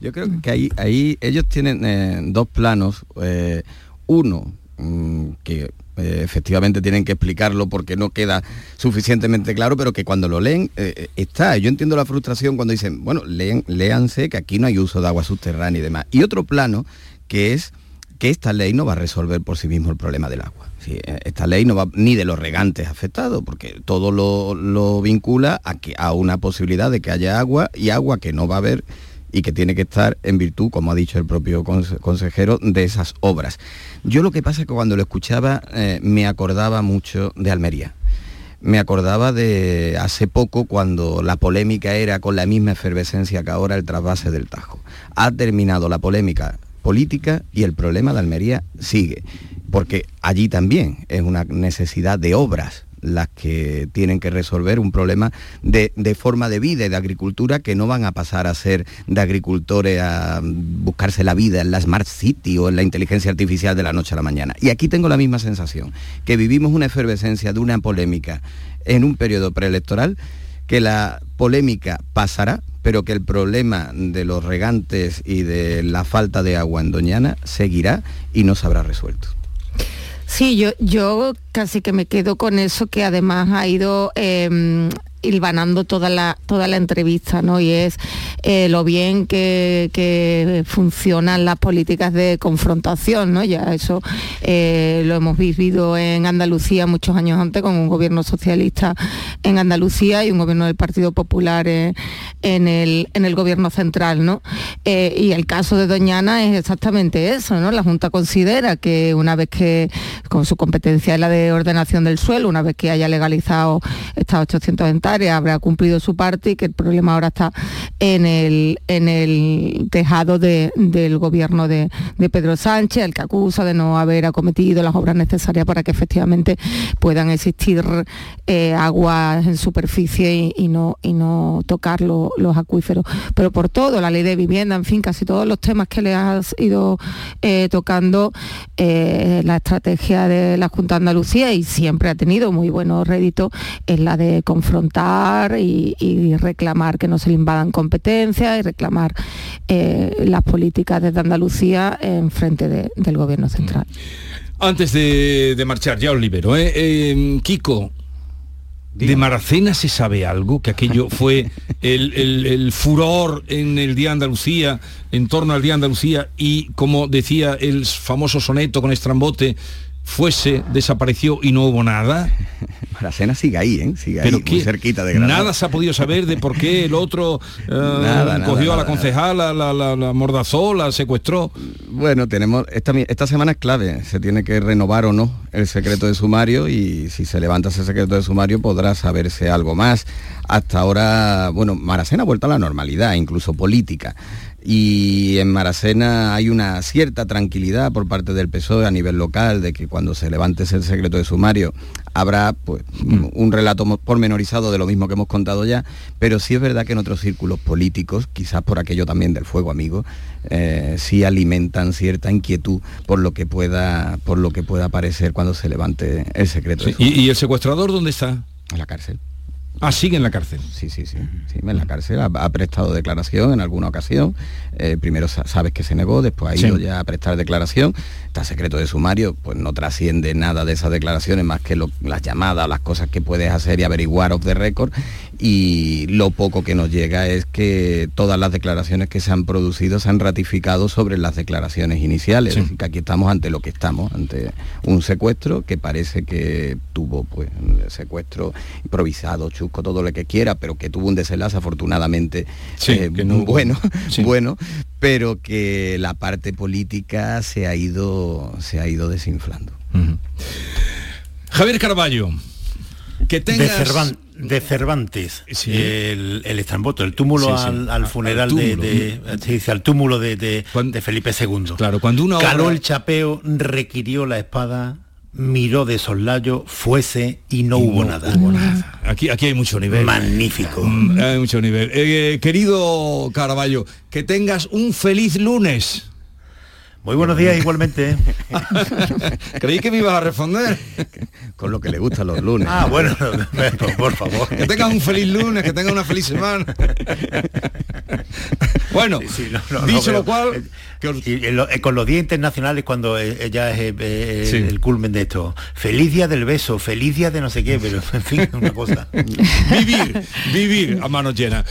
Speaker 17: Yo creo que ahí, ahí ellos tienen eh, dos planos. eh, uno, que eh, efectivamente tienen que explicarlo porque no queda suficientemente claro, pero que cuando lo leen eh, eh, está. Yo entiendo la frustración cuando dicen, bueno, leen, léanse que aquí no hay uso de agua subterránea y demás. Y otro plano que es que esta ley no va a resolver por sí mismo el problema del agua. Esta ley no va ni de los regantes afectados, porque todo lo, lo vincula a, que, a una posibilidad de que haya agua y agua que no va a haber y que tiene que estar en virtud, como ha dicho el propio conse- consejero, de esas obras. Yo lo que pasa es que cuando lo escuchaba eh, me acordaba mucho de Almería. Me acordaba de hace poco cuando la polémica era con la misma efervescencia que ahora el trasvase del Tajo. Ha terminado la polémica política y el problema de Almería sigue, porque allí también es una necesidad de obras las que tienen que resolver un problema de, de forma de vida y de agricultura que no van a pasar a ser de agricultores a buscarse la vida en la Smart City o en la inteligencia artificial de la noche a la mañana. Y aquí tengo la misma sensación, que vivimos una efervescencia de una polémica en un periodo preelectoral, que la polémica pasará, pero que el problema de los regantes y de la falta de agua en Doñana seguirá y no se habrá resuelto.
Speaker 20: Sí, yo, yo casi que me quedo con eso que además ha ido eh, hilvanando toda la, toda la entrevista, ¿no? Y es eh, lo bien que, funcionan las políticas de confrontación, ¿no? Ya eso eh, lo hemos vivido en Andalucía muchos años antes con un gobierno socialista en Andalucía y un gobierno del Partido Popular en, el, en el gobierno central, ¿no? Eh, y el caso de Doñana es exactamente eso, ¿no? La Junta considera que una vez que, con su competencia es la de ordenación del suelo, una vez que haya legalizado estas 800 hectáreas, habrá cumplido su parte y que el problema ahora está en el, en el tejado del gobierno de, Pedro Sánchez, el que acusa de no haber acometido las obras necesarias para que efectivamente puedan existir eh, aguas en superficie y, no, y no tocar los acuíferos. Pero por todo, la ley de vivienda, en fin, casi todos los temas que le has ido eh, tocando, eh, la estrategia de la Junta de Andalucía y siempre ha tenido muy buenos réditos es la de confrontar y, reclamar que no se le invadan competencias y reclamar eh, las políticas desde Andalucía en frente del gobierno central.
Speaker 1: Antes de, marchar, ya os libero. ¿eh? Eh, Kiko, ¿De Maracena se sabe algo? Que aquello *laughs* fue el, el, furor en el Día Andalucía, en torno al Día Andalucía, y como decía el famoso soneto con Estrambote, fuese, desapareció y no hubo nada. *laughs*
Speaker 17: La cena sigue ahí, ¿eh? Sigue ahí, muy cerquita de Granada.
Speaker 1: Nada se ha podido saber de por qué el otro *laughs* eh, cogió a la concejala, la, la, la, mordazó, la secuestró.
Speaker 17: Bueno, tenemos esta, esta semana es clave, se tiene que renovar o no el secreto de sumario y si se levanta ese secreto de sumario podrá saberse algo más. Hasta ahora, bueno, Maracena ha vuelto a la normalidad, incluso política y en Maracena hay una cierta tranquilidad por parte del PSOE a nivel local de que cuando se levante ese secreto de sumario habrá pues, mm. un relato pormenorizado de lo mismo que hemos contado ya, pero sí es verdad que en otros círculos políticos, quizás por aquello también del fuego amigo, eh, sí alimentan cierta inquietud por lo que pueda por lo que pueda aparecer cuando se levante el secreto.
Speaker 1: ¿Y, ¿Y el secuestrador dónde está?
Speaker 17: En la cárcel.
Speaker 1: Ah, sigue en la cárcel.
Speaker 17: Sí, sí, sí. sí en la cárcel. Ha, prestado declaración en alguna ocasión. Eh, primero sabes que se negó, después ha ido ya a prestar declaración. Está secreto de sumario, pues no trasciende nada de esas declaraciones más que las llamadas, las cosas que puedes hacer y averiguar off the record. Y lo poco que nos llega es que todas las declaraciones que se han producido se han ratificado sobre las declaraciones iniciales. que aquí estamos ante lo que estamos, ante un secuestro que parece que tuvo pues secuestro improvisado, todo lo que quiera, pero que tuvo un desenlace afortunadamente eh, bueno, *laughs* bueno, pero que la parte política se ha ido, se ha ido desinflando.
Speaker 1: Javier Carballo, que tengas...
Speaker 5: De, Cervantes, el, el, estramboto, el túmulo Al, funeral de, se dice, al túmulo de, de, Felipe II.
Speaker 1: Claro, cuando uno
Speaker 5: Caló el chapeo, requirió la espada, miró de soslayo, fuese y no, hubo, nada.
Speaker 1: Aquí, aquí hay mucho nivel.
Speaker 5: Magnífico.
Speaker 1: Mm, hay mucho nivel. Eh, querido Caraballo, que tengas un feliz lunes.
Speaker 5: Muy buenos días igualmente. *laughs*
Speaker 1: Creí que me ibas a responder.
Speaker 17: Con lo que le gustan los lunes.
Speaker 5: Ah, bueno, *laughs* por favor.
Speaker 1: Que tengas un feliz lunes, que tengas una feliz semana. Bueno, dicho lo cual...
Speaker 5: Eh, con los días internacionales, cuando eh, ya es eh, el culmen de esto. Feliz día del beso, feliz día de no sé qué, pero *laughs* en fin, una cosa.
Speaker 1: vivir, vivir a mano llena.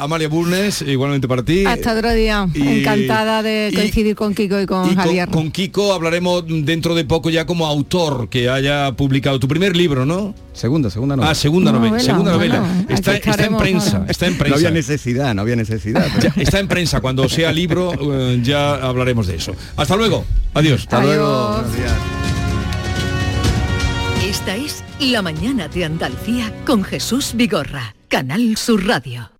Speaker 1: Amalia Burnes, igualmente para ti.
Speaker 20: Hasta otro día. Encantada de coincidir con Kiko y con Javier.
Speaker 1: Con, Kiko hablaremos dentro de poco ya como autor que haya publicado tu primer libro, ¿no?
Speaker 17: Segunda, segunda novela.
Speaker 1: Ah, segunda novela, segunda novela. está, en prensa, está en prensa.
Speaker 17: No había necesidad, no había necesidad. *laughs*
Speaker 1: está en prensa, cuando sea libro ya hablaremos de eso. Hasta luego. Adiós.
Speaker 17: Hasta luego.
Speaker 6: Esta es La Mañana de Andalucía con Jesús Vigorra, Canal Sur Radio.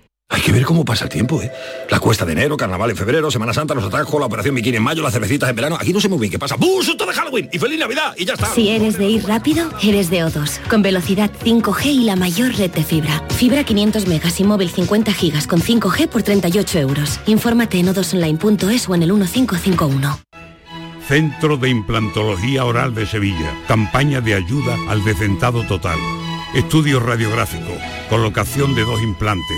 Speaker 21: Hay que ver cómo pasa el tiempo, ¿eh? La cuesta de enero, carnaval en febrero, Semana Santa, los atajos, la operación bikini en mayo, las cervecitas en verano. Aquí no sé muy bien qué pasa. ¡Bum! ¡Susto de Halloween! ¡Y feliz Navidad! ¡Y ya está!
Speaker 22: Si eres de ir rápido, eres de O2. Con velocidad 5G y la mayor red de fibra. Fibra 500 megas y móvil 50 gigas con 5G por 38 euros. Infórmate en odosonline.es o en el 1551.
Speaker 23: Centro de Implantología Oral de Sevilla. Campaña de ayuda al decentado total. Estudio radiográfico. Colocación de dos implantes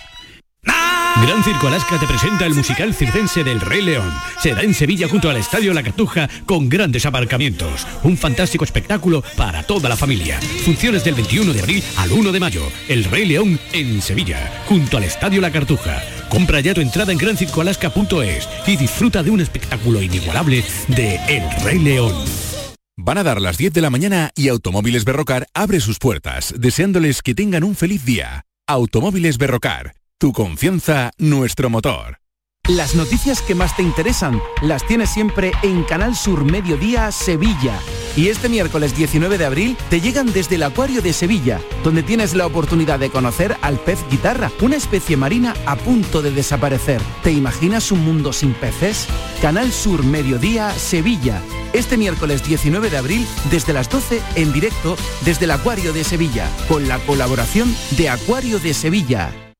Speaker 24: Gran Circo Alaska te presenta el musical circense del Rey León. Será en Sevilla junto al Estadio La Cartuja con grandes aparcamientos. Un fantástico espectáculo para toda la familia. Funciones del 21 de abril al 1 de mayo. El Rey León en Sevilla, junto al Estadio La Cartuja. Compra ya tu entrada en grancircoalaska.es y disfruta de un espectáculo inigualable de El Rey León.
Speaker 25: Van a dar las 10 de la mañana y Automóviles Berrocar abre sus puertas, deseándoles que tengan un feliz día. Automóviles Berrocar tu confianza, nuestro motor.
Speaker 26: Las noticias que más te interesan las tienes siempre en Canal Sur Mediodía Sevilla. Y este miércoles 19 de abril te llegan desde el Acuario de Sevilla, donde tienes la oportunidad de conocer al pez guitarra, una especie marina a punto de desaparecer. ¿Te imaginas un mundo sin peces? Canal Sur Mediodía Sevilla. Este miércoles 19 de abril desde las 12 en directo desde el Acuario de Sevilla, con la colaboración de Acuario de Sevilla.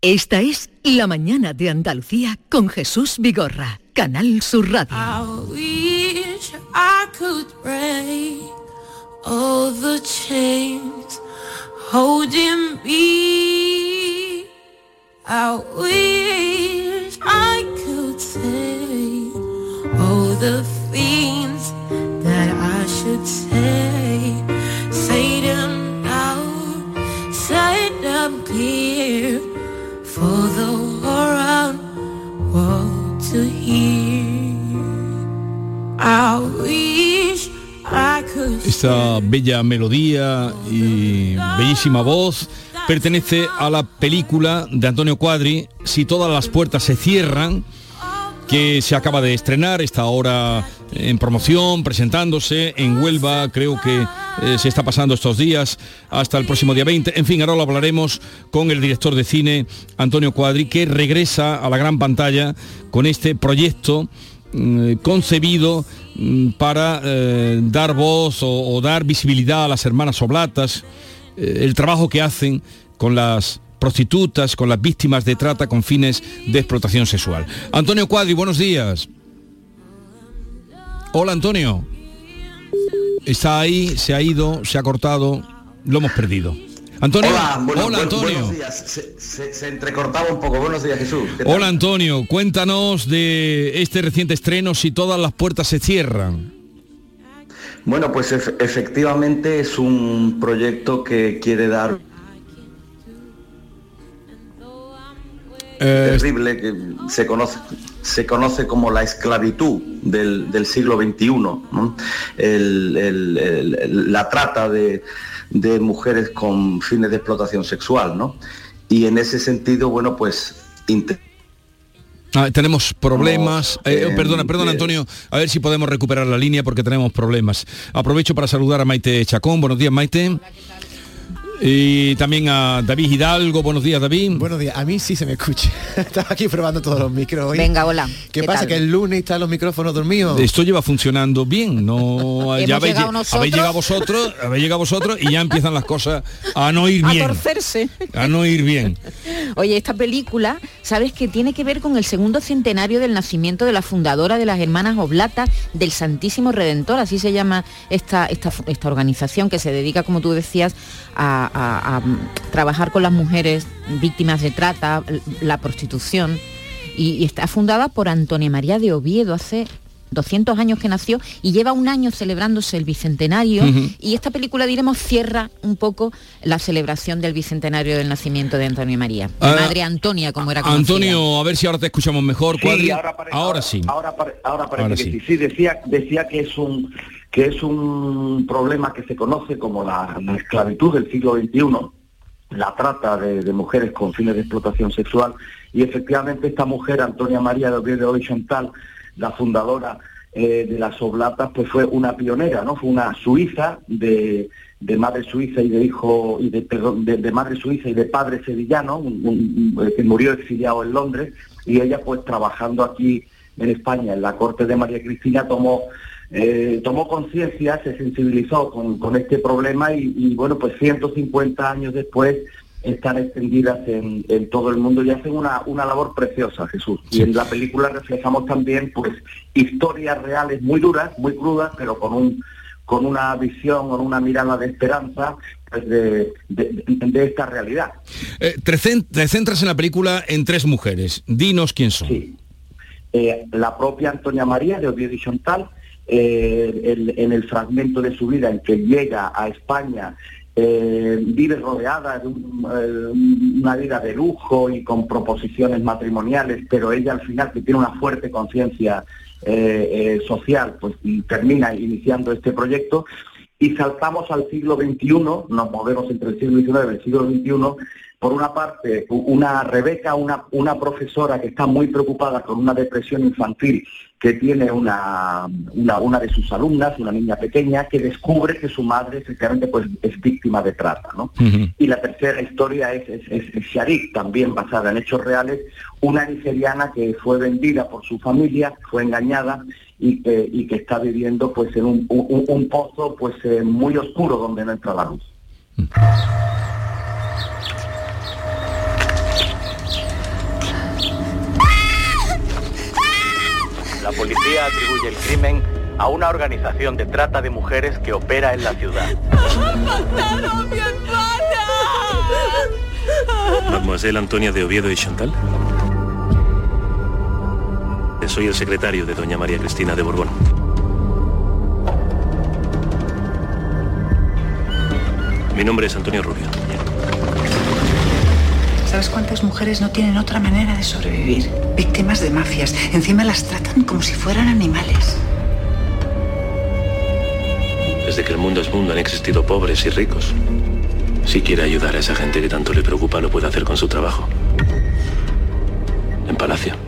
Speaker 6: Esta es La Mañana de Andalucía con Jesús Vigorra, Canal Sur Radio.
Speaker 27: I wish I could break all the chains holding me. I wish I could say all the things that I should say.
Speaker 1: Esta bella melodía y bellísima voz pertenece a la película de Antonio Cuadri, Si todas las puertas se cierran, que se acaba de estrenar, está ahora en promoción, presentándose en Huelva, creo que eh, se está pasando estos días hasta el próximo día 20. En fin, ahora lo hablaremos con el director de cine, Antonio Cuadri, que regresa a la gran pantalla con este proyecto concebido mm, para eh, dar voz o, o dar visibilidad a las hermanas oblatas, eh, el trabajo que hacen con las prostitutas, con las víctimas de trata con fines de explotación sexual. Antonio Cuadri, buenos días. Hola Antonio. Está ahí, se ha ido, se ha cortado, lo hemos perdido. Antonio,
Speaker 28: Hola, bueno,
Speaker 1: hola Antonio.
Speaker 28: Buenos días. Se, se- se entrecortaba un poco. Buenos días, Jesús.
Speaker 1: Hola Antonio, cuéntanos de este reciente estreno si todas las puertas se cierran.
Speaker 28: Bueno, pues ef- efectivamente es un proyecto que quiere dar
Speaker 1: Eh,
Speaker 28: terrible que se conoce se conoce como la esclavitud del, del siglo XXI, ¿no? El- el- el- la trata de, de mujeres con fines de explotación sexual, ¿no? Y en ese sentido, bueno, pues
Speaker 1: Ah, tenemos problemas. Eh,
Speaker 28: eh,
Speaker 1: perdona, perdona
Speaker 28: eh,
Speaker 1: Antonio, a ver si podemos recuperar la línea porque tenemos problemas. Aprovecho para saludar a Maite Chacón. Buenos días, Maite. Y también a David Hidalgo. Buenos días, David.
Speaker 29: Buenos días, a mí sí se me escucha. *laughs* Estaba aquí probando todos los micros hoy.
Speaker 20: Venga, hola.
Speaker 29: ¿Qué,
Speaker 20: ¿Qué
Speaker 29: pasa?
Speaker 20: tal?
Speaker 29: Que el lunes están los micrófonos dormidos.
Speaker 1: Esto lleva funcionando bien, no *laughs* ya habéis,
Speaker 20: llegado
Speaker 1: lle-
Speaker 20: nosotros.
Speaker 1: habéis llegado vosotros, habéis llegado vosotros y ya empiezan las cosas a no ir
Speaker 20: A
Speaker 1: bien.
Speaker 20: torcerse.
Speaker 1: A no ir bien. *laughs*
Speaker 20: Oye, esta película, ¿sabes que tiene que ver con el segundo centenario del nacimiento de la fundadora de las Hermanas Oblatas del Santísimo Redentor? Así se llama esta, esta, esta organización que se dedica, como tú decías, a, a- a trabajar con las mujeres víctimas de trata, la prostitución. Y, y está fundada por Antonia María de Oviedo hace 200 años que nació y lleva un año celebrándose el bicentenario y esta película diremos cierra un poco la celebración del bicentenario del nacimiento de Antonia María.
Speaker 1: Ah,
Speaker 20: Madre Antonia, como era conocida.
Speaker 1: Antonio, a ver si ahora te escuchamos mejor,
Speaker 28: Sí,
Speaker 1: Cuadri.
Speaker 28: ahora
Speaker 1: sí.
Speaker 28: Ahora, pare- ahora parece
Speaker 1: Ahora
Speaker 28: que
Speaker 1: sí.
Speaker 28: sí. Sí, decía, decía que es un que es un problema que se conoce como la, la esclavitud del siglo XXI, la trata de, mujeres con fines de explotación sexual. Y efectivamente esta mujer, Antonia María de Oviedo Chantal, la fundadora eh, de las oblatas, pues fue una pionera, ¿no? Fue una suiza de, madre suiza y de hijo y de, madre suiza y de padre sevillano, que murió exiliado en Londres y ella pues trabajando aquí en España en la corte de María Cristina tomó eh, tomó conciencia, se sensibilizó con, con este problema y, y, bueno pues 150 años después están extendidas en, en todo el mundo y hacen una, una labor preciosa, Jesús. Y en la película reflejamos también pues historias reales muy duras, muy crudas, pero con un con una visión, con una mirada de esperanza pues, de, de- de esta realidad.
Speaker 1: Eh, te, cen- te centras en la película en tres mujeres. Dinos quién son.
Speaker 28: Eh, la propia Antonia María de Oviedo y Chantal, eh, en el fragmento de su vida en que llega a España, eh, vive rodeada de eh, una vida de lujo y con proposiciones matrimoniales, pero ella al final que tiene una fuerte conciencia social, pues y termina iniciando este proyecto y saltamos al siglo XXI, nos movemos entre el siglo XIX y el siglo XXI, por una parte, una Rebeca, una, una profesora que está muy preocupada con una depresión infantil que tiene una, una, una de sus alumnas, una niña pequeña, que descubre que su madre efectivamente pues, es víctima de trata. ¿no? Y la tercera historia es, es, es- es Sharik, también basada en hechos reales, una nigeriana que fue vendida por su familia, fue engañada y que, y que está viviendo pues en un, un- un pozo pues eh, muy oscuro donde no entra la luz.
Speaker 30: La policía atribuye el crimen a una organización de trata de mujeres que opera en la ciudad.
Speaker 27: ¡Mataron a mi hermana!
Speaker 31: Mademoiselle Antonia de Oviedo y Chantal. Soy el secretario de doña María Cristina de Borbón. Mi nombre es Antonio Rubio.
Speaker 32: ¿Sabes cuántas mujeres no tienen otra manera de sobrevivir? Víctimas de mafias. Encima las tratan como si fueran animales.
Speaker 31: Desde que el mundo es mundo han existido pobres y ricos. Si quiere ayudar a esa gente que tanto le preocupa, lo puede hacer con su trabajo. En Palacio.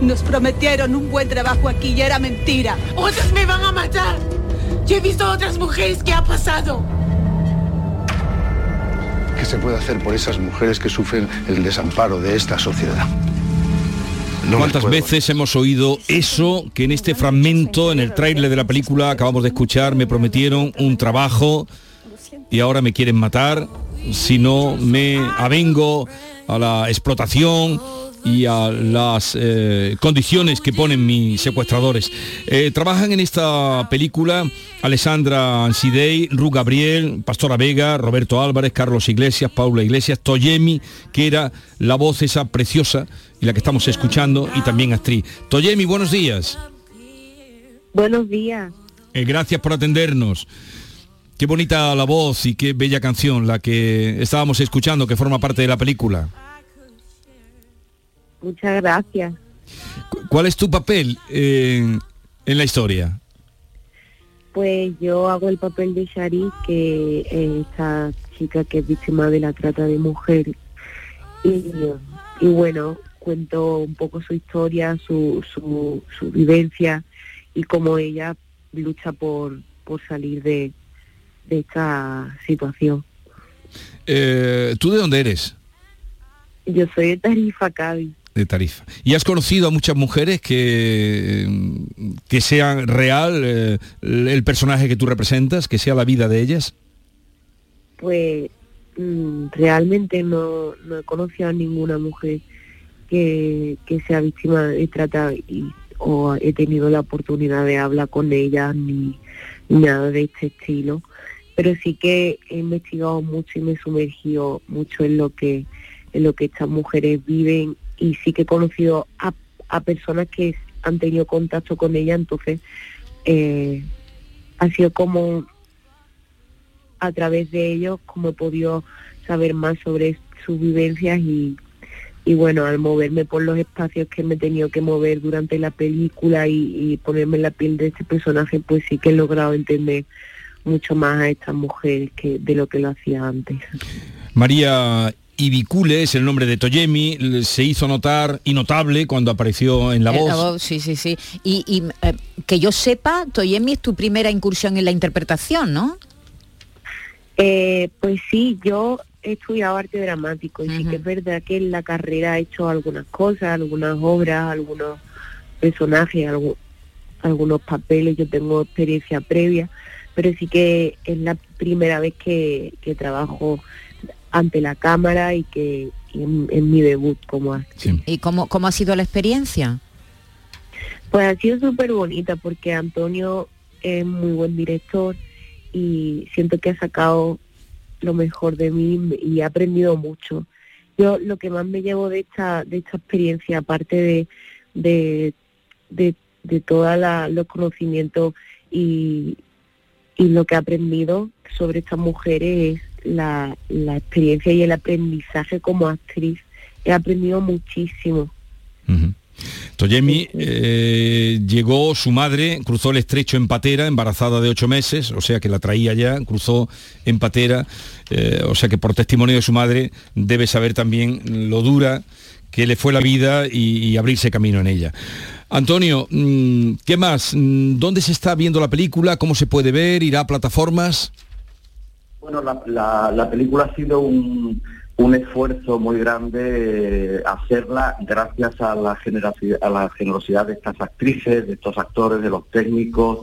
Speaker 33: Nos prometieron un buen trabajo aquí y era mentira.
Speaker 27: ¡Otras me van a matar! Yo he visto a otras mujeres que ha pasado.
Speaker 34: ¿Qué se puede hacer por esas mujeres que sufren el desamparo de esta sociedad? No
Speaker 1: ¿Cuántas veces hemos oído eso que en este fragmento, en el tráiler de la película acabamos de escuchar, me prometieron un trabajo y ahora me quieren matar si no me avengo a la explotación y a las eh, condiciones que ponen mis secuestradores. Eh, trabajan en esta película Alessandra Ansidei, Ru Gabriel, Pastora Vega, Roberto Álvarez, Carlos Iglesias, Paula Iglesias, Toyemi, que era la voz esa preciosa y la que estamos escuchando, y también actriz. Toyemi, buenos días.
Speaker 35: Buenos días.
Speaker 1: Eh, gracias por atendernos. Qué bonita la voz y qué bella canción la que estábamos escuchando, que forma parte de la película.
Speaker 35: Muchas gracias.
Speaker 1: Cu- ¿Cuál es tu papel en, en la historia?
Speaker 35: Pues yo hago el papel de Shari, que es esta chica que es víctima de la trata de mujeres. Y, y bueno, cuento un poco su historia, su, su, su vivencia y cómo ella lucha por, por salir de, de esta situación.
Speaker 1: Eh, ¿Tú de dónde eres?
Speaker 35: Yo soy de Tarifa, Cádiz.
Speaker 1: De Tarifa. ¿Y has conocido a muchas mujeres que, que sean real eh, el personaje que tú representas, que sea la vida de ellas?
Speaker 35: pues mm, realmente no, no he conocido a ninguna mujer que, que sea víctima de trata y, o he tenido la oportunidad de hablar con ella ni, ni nada de este estilo. Pero sí que he investigado mucho y me he sumergido mucho en lo que en lo que estas mujeres viven y sí que he conocido a, a personas que han tenido contacto con ella, entonces eh, ha sido como a través de ellos como he podido saber más sobre sus vivencias y, y bueno, al moverme por los espacios que me he tenido que mover durante la película y, y ponerme en la piel de este personaje, pues sí que he logrado entender mucho más a estas mujeres que de lo que lo hacía antes.
Speaker 1: María, Ibicule es el nombre de Toyemi, se hizo notar y notable cuando apareció en La Voz.
Speaker 36: sí, sí, sí. Y, y, eh, que yo sepa, Toyemi es tu primera incursión en la interpretación, ¿no?
Speaker 35: Eh, pues sí, yo he estudiado arte dramático y sí que es verdad que en la carrera he hecho algunas cosas, algunas obras, algunos personajes, algu- algunos papeles, yo tengo experiencia previa, pero sí que es la primera vez que, que trabajo ante la cámara y que y en, en mi debut como actriz.
Speaker 36: ¿Y cómo, cómo ha sido la experiencia?
Speaker 35: Pues ha sido súper bonita porque Antonio es muy buen director y siento que ha sacado lo mejor de mí y he aprendido mucho. Yo lo que más me llevo de esta, de esta experiencia, aparte de, de, de, de todos los conocimientos y, y lo que he aprendido sobre estas mujeres es la, la experiencia y el aprendizaje como actriz. He aprendido muchísimo.
Speaker 1: Toyemi eh, llegó, su madre cruzó el estrecho en patera, embarazada de ocho meses, o sea que la traía ya, cruzó en patera, eh, o sea que por testimonio de su madre debe saber también lo dura que le fue la vida y, y abrirse camino en ella. Antonio, mm, ¿qué más? Mm, ¿Dónde se está viendo la película? ¿Cómo se puede ver? ¿Irá a plataformas?
Speaker 28: Bueno, la, la- la película ha sido un, un esfuerzo muy grande eh, hacerla gracias a la, generaci- a la generosidad de estas actrices, de estos actores, de los técnicos.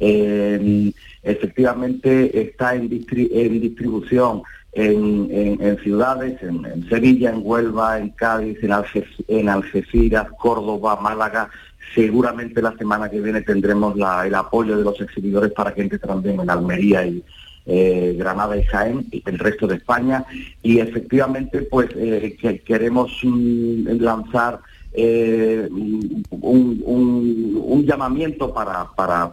Speaker 28: Eh, efectivamente está en, distri- en distribución en, en- ciudades, en, Sevilla, en Huelva, en Cádiz, en Algeciras, Córdoba, Málaga. Seguramente la semana que viene tendremos el apoyo de los exhibidores para que entre también en Almería y, eh, Granada y Jaén y el resto de España. Y efectivamente pues eh, que queremos mm, lanzar eh, un, llamamiento para, para,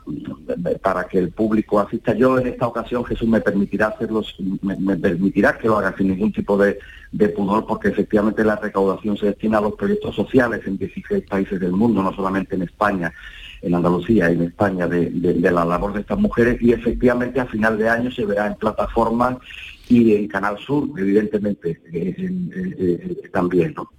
Speaker 28: para que el público asista. Yo en esta ocasión Jesús me permitirá hacerlos, me, permitirá que lo haga sin ningún tipo de, pudor porque efectivamente la recaudación se destina a los proyectos sociales en 16 países del mundo, no solamente en España en Andalucía en España de, la labor de estas mujeres y efectivamente a final de año se verá en plataformas y en Canal Sur, evidentemente, también. ¿no?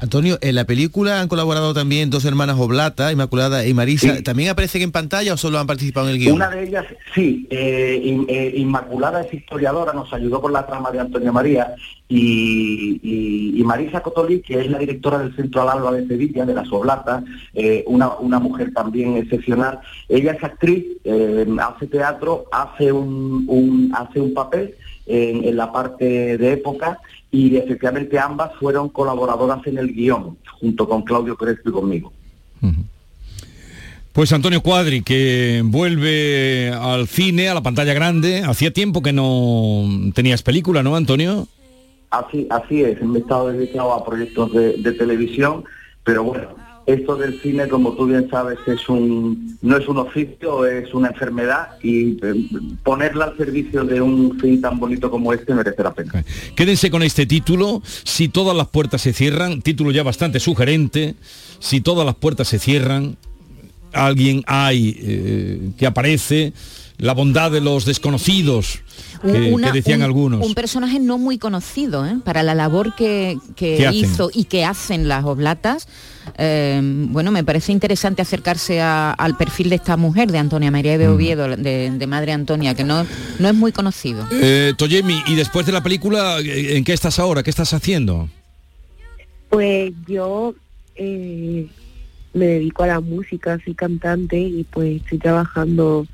Speaker 29: Antonio, en la película han colaborado también dos hermanas Oblata, Inmaculada y Marisa.
Speaker 28: Sí.
Speaker 29: ¿También aparecen en pantalla o solo han participado en el guion?
Speaker 28: Una de ellas, sí, eh, In- eh, Inmaculada es historiadora, nos ayudó con la trama de Antonio María y, y- y Marisa Cotolí, que es la directora del Centro Al Alba de Sevilla, de las Oblatas, eh, una, una mujer también excepcional. Ella es actriz, hace teatro, hace un, un- hace un papel en, en la parte de época y efectivamente ambas fueron colaboradoras en el guion, junto con Claudio Crespo y conmigo.
Speaker 1: Pues Antonio Cuadri, que vuelve al cine, a la pantalla grande. Hacía tiempo que no tenías película, ¿no, Antonio?
Speaker 28: Así, así es, me he estado dedicado a proyectos de, de televisión, pero bueno, esto del cine, como tú bien sabes, es un, no es un oficio, es una enfermedad y eh, ponerla al servicio de un fin tan bonito como este merece la pena.
Speaker 1: Quédense con este título, Si todas las puertas se cierran, título ya bastante sugerente, Si todas las puertas se cierran, alguien hay eh, que aparece, la bondad de los desconocidos, que,
Speaker 36: Una-
Speaker 1: que decían
Speaker 36: un-
Speaker 1: algunos.
Speaker 36: Un personaje no muy conocido ¿eh? para la labor que, que hizo y que hacen las oblatas. Eh, bueno, me parece interesante acercarse a- al perfil de esta mujer, de Antonia María de Oviedo, de, de Madre Antonia, que no, no es muy conocido.
Speaker 1: Eh, Toyemi, y después de la película, eh, ¿en qué estás ahora? ¿Qué estás haciendo?
Speaker 35: Pues yo eh, me dedico a la música, soy cantante y pues estoy trabajando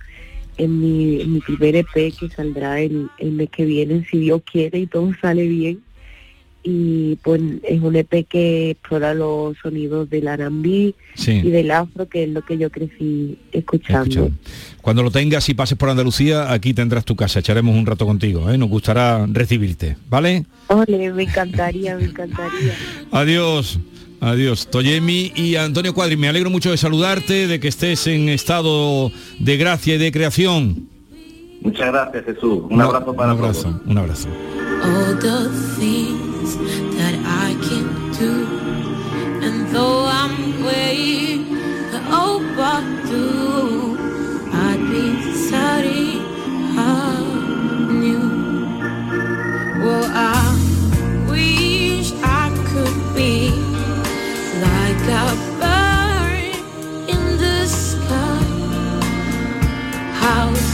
Speaker 35: en mi, en mi primer EP que saldrá el, el mes que viene, si Dios quiere y todo sale bien. Y pues es un EP que explora los sonidos del
Speaker 1: Sí.
Speaker 35: y del afro, que es lo que yo crecí escuchando.
Speaker 1: Cuando lo tengas y pases por Andalucía, aquí tendrás tu casa, echaremos un rato contigo, ¿eh? nos gustará recibirte, ¿vale?
Speaker 35: Ole, me encantaría, me encantaría. *laughs*
Speaker 1: Adiós, adiós. Toyemi y Antonio Cuadri, me alegro mucho de saludarte, de que estés en estado de gracia y de creación.
Speaker 28: Muchas gracias Jesús, un abrazo para
Speaker 1: un abrazo, Un abrazo.
Speaker 37: all the things that I can do. And though I'm way overdue, I'd be stop in the sky. How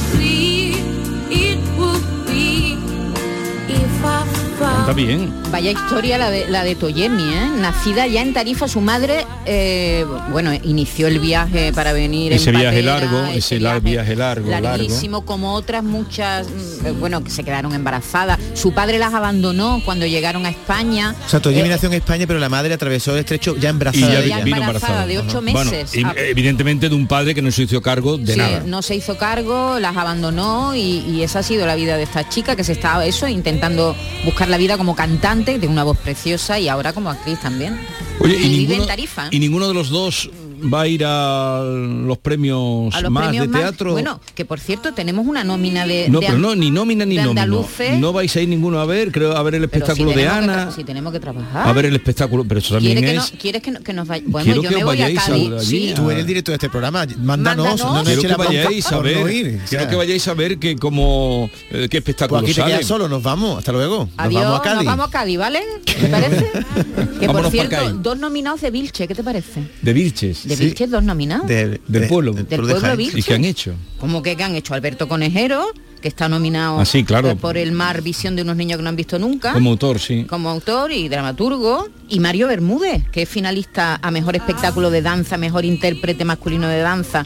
Speaker 1: está bien.
Speaker 36: Vaya historia la de, la de Toyemi, ¿eh? Nacida ya en Tarifa, su madre, eh, bueno, inició el viaje para venir
Speaker 1: Ese
Speaker 36: en
Speaker 1: viaje
Speaker 36: patera,
Speaker 1: largo, ese la- viaje largo, largo.
Speaker 36: larguísimo, como otras muchas, mm, eh, bueno, que se quedaron embarazadas. Su padre las abandonó cuando llegaron a España.
Speaker 29: O sea, Toyemi
Speaker 36: Eh,
Speaker 29: nació en España, pero la madre atravesó el estrecho ya
Speaker 1: Y
Speaker 29: embarazada.
Speaker 1: ya,
Speaker 29: de ella.
Speaker 1: vino
Speaker 36: embarazada
Speaker 1: embarazada.
Speaker 36: de ocho meses.
Speaker 1: y-
Speaker 36: Ah.
Speaker 1: evidentemente de un padre que no se hizo cargo de
Speaker 36: Sí,
Speaker 1: nada.
Speaker 36: no se hizo cargo, las abandonó y, y esa ha sido la vida de esta chica que se está eso intentando buscar la vida como cantante, de una voz preciosa y ahora como actriz también.
Speaker 1: Oye,
Speaker 36: y,
Speaker 1: y,
Speaker 36: vive
Speaker 1: ninguno,
Speaker 36: en Tarifa.
Speaker 1: y ninguno de los dos va a ir a los premios
Speaker 36: a los
Speaker 1: más
Speaker 36: premios
Speaker 1: de
Speaker 36: más-
Speaker 1: teatro.
Speaker 36: Bueno, que por cierto tenemos una nómina de.
Speaker 1: no,
Speaker 36: de
Speaker 1: pero no, ni nómina ni nómina. No vais a ir ninguno a ver, creo, a ver el
Speaker 36: si
Speaker 1: espectáculo de Ana.
Speaker 36: si tenemos que trabajar.
Speaker 1: A ver el espectáculo, pero eso también
Speaker 36: ¿Quiere que no- ¿Quieres que, no- que nos vaya? Bueno,
Speaker 1: Quiero
Speaker 36: yo
Speaker 1: que
Speaker 36: me
Speaker 1: os
Speaker 36: voy a
Speaker 1: vayáis
Speaker 36: Cádiz.
Speaker 1: allí
Speaker 36: sí.
Speaker 29: Tú eres el director de este programa, mándanos,
Speaker 36: Mándanos.
Speaker 29: no nos
Speaker 1: Quiero que vayáis a ver,
Speaker 29: ir.
Speaker 1: quiero
Speaker 29: O sea,
Speaker 1: que vayáis a ver que como eh, qué espectáculo
Speaker 29: Pues aquí te quedas solo, nos vamos, hasta luego. Nos vamos a Cádiz.
Speaker 36: nos vamos a Cádiz, ¿vale? ¿Te parece? *laughs* que por cierto, dos nominados de Vilche, ¿qué te parece?
Speaker 1: De Vilches.
Speaker 36: De Vilches, dos nominados.
Speaker 29: Del,
Speaker 1: Del pueblo.
Speaker 36: Del pueblo Vilches.
Speaker 1: ¿Y qué han hecho?
Speaker 36: Como que, que han hecho Alberto Conejero, que está nominado
Speaker 1: Ah, sí, claro.
Speaker 36: por el mar Visión de unos niños que no han visto nunca.
Speaker 1: Como autor, sí.
Speaker 36: como autor y dramaturgo, y Mario Bermúdez, que es finalista a Mejor Espectáculo de Danza, Mejor Intérprete Masculino de Danza.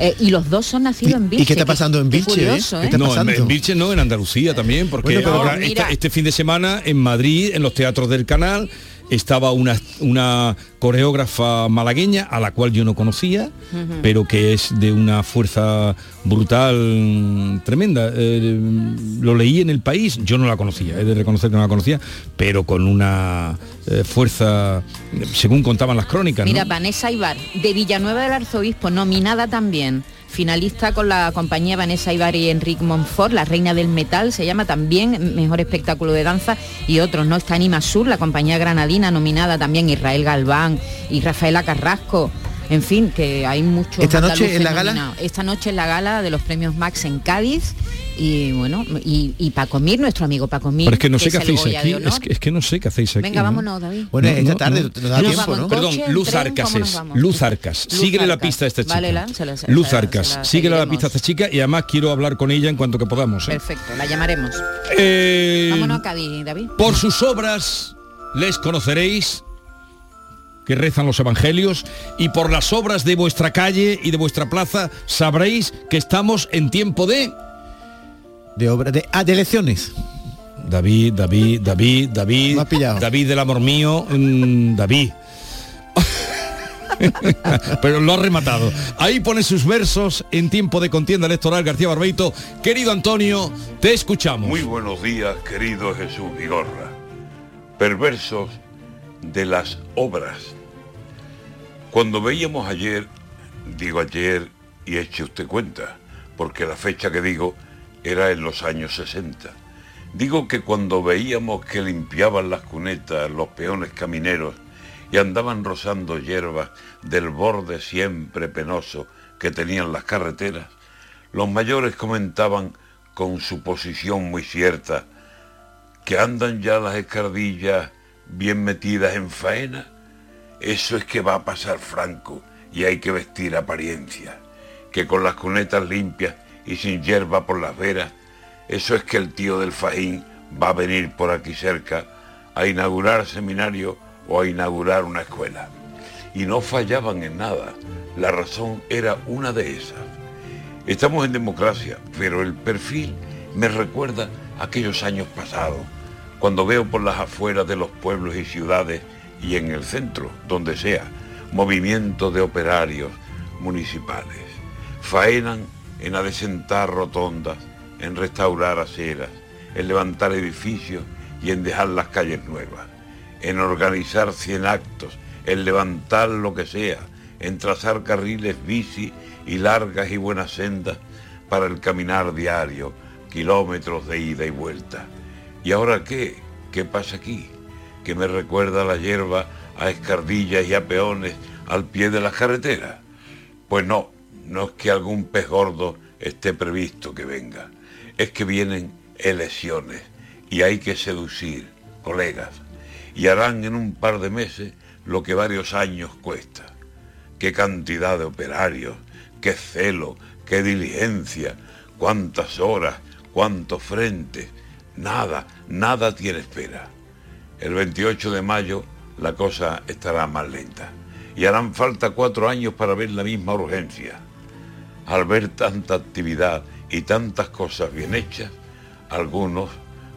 Speaker 36: Eh, y los dos son nacidos en Vilche.
Speaker 29: qué está pasando en
Speaker 36: Qué
Speaker 29: Vilche,
Speaker 36: curioso,
Speaker 29: eh?
Speaker 36: ¿eh?
Speaker 29: ¿Qué está
Speaker 1: no, en,
Speaker 29: pasando?
Speaker 1: en Vilches no, en Andalucía también, porque
Speaker 29: Bueno, pero-
Speaker 1: ahora
Speaker 36: No,
Speaker 1: esta-
Speaker 36: mira.
Speaker 1: este fin de semana en Madrid, en los teatros del canal, estaba una, una coreógrafa malagueña a la cual yo no conocía, pero que es de una fuerza brutal tremenda. Eh, lo leí en el país, yo no la conocía, he de reconocer que no la conocía, pero con una eh, fuerza, según contaban las crónicas. ¿no?
Speaker 36: Mira, Vanessa Ibar, de Villanueva del Arzobispo, nominada también. Finalista con la compañía Vanessa Ibar y Enrique Monfort, La Reina del Metal, se llama también Mejor Espectáculo de Danza y otros, ¿no? Está Anima Sur, la compañía granadina, nominada también Israel Galván y Rafaela Carrasco. En fin, que hay muchos
Speaker 29: ¿Esta noche en la gala?
Speaker 36: Esta noche en la gala de los premios Max en Cádiz y bueno, y, y Paco Mir, nuestro amigo Paco Mir.
Speaker 1: Pero es que no sé qué hacéis aquí, es que, es que no sé qué hacéis aquí.
Speaker 36: Venga,
Speaker 1: ¿no?
Speaker 36: vámonos, David.
Speaker 29: Bueno,
Speaker 1: No,
Speaker 29: esta
Speaker 1: no,
Speaker 29: tarde
Speaker 1: no. Perdón, Luz Arcas
Speaker 36: ¿cómo nos
Speaker 1: es. Luz Arcas. Síguele la pista a esta chica.
Speaker 36: Se la- se
Speaker 1: Luz
Speaker 36: la-
Speaker 1: Arcas.
Speaker 36: la
Speaker 1: Síguele la pista a esta chica y además quiero hablar con ella en cuanto que podamos. ¿eh?
Speaker 36: Perfecto, la llamaremos.
Speaker 1: Eh,
Speaker 36: Vámonos a Cádiz, David.
Speaker 1: por sus obras les conoceréis que rezan los evangelios y por las obras de vuestra calle y de vuestra plaza sabréis que estamos en tiempo de
Speaker 29: De obra de, ah, de elecciones.
Speaker 1: David, David, David, David. David del amor mío, mm, David. *laughs* Pero lo ha rematado. Ahí pone sus versos en tiempo de contienda electoral García Barbeito. Querido Antonio, te escuchamos.
Speaker 23: Muy buenos días, querido Jesús Vigorra. Perversos de las obras. Cuando veíamos ayer, digo ayer y eche usted cuenta, porque la fecha que digo era en los años 60. Digo que cuando veíamos que limpiaban las cunetas los peones camineros y andaban rozando hierbas del borde siempre penoso que tenían las carreteras, los mayores comentaban con su posición muy cierta que andan ya las escardillas bien metidas en faena. Eso es que va a pasar franco y hay que vestir apariencia. Que con las cunetas limpias y sin hierba por las veras, eso es que el tío del fajín va a venir por aquí cerca a inaugurar seminario o a inaugurar una escuela. Y no fallaban en nada. La razón era una de esas. Estamos en democracia, pero el perfil me recuerda aquellos años pasados, cuando veo por las afueras de los pueblos y ciudades y en el centro, donde sea, movimientos de operarios municipales. Faenan en adecentar rotondas, en restaurar aceras, en levantar edificios y en dejar las calles nuevas, en organizar cien actos, en levantar lo que sea, en trazar carriles bici y largas y buenas sendas para el caminar diario, kilómetros de ida y vuelta. ¿Y ahora qué? ¿Qué pasa aquí? Que me recuerda la hierba a escardillas y a peones al pie de las carreteras. Pues no, no es que algún pez gordo esté previsto que venga, es que vienen elecciones y hay que seducir, colegas, y harán en un par de meses lo que varios años cuesta. Qué cantidad de operarios, qué celo, qué diligencia, cuántas horas, cuántos frentes. Nada, nada tiene espera. El 28 de mayo la cosa estará más lenta. Y harán falta cuatro años para ver la misma urgencia. Al ver tanta actividad y tantas cosas bien hechas, algunos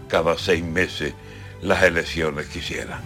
Speaker 23: cada seis meses las elecciones quisieran.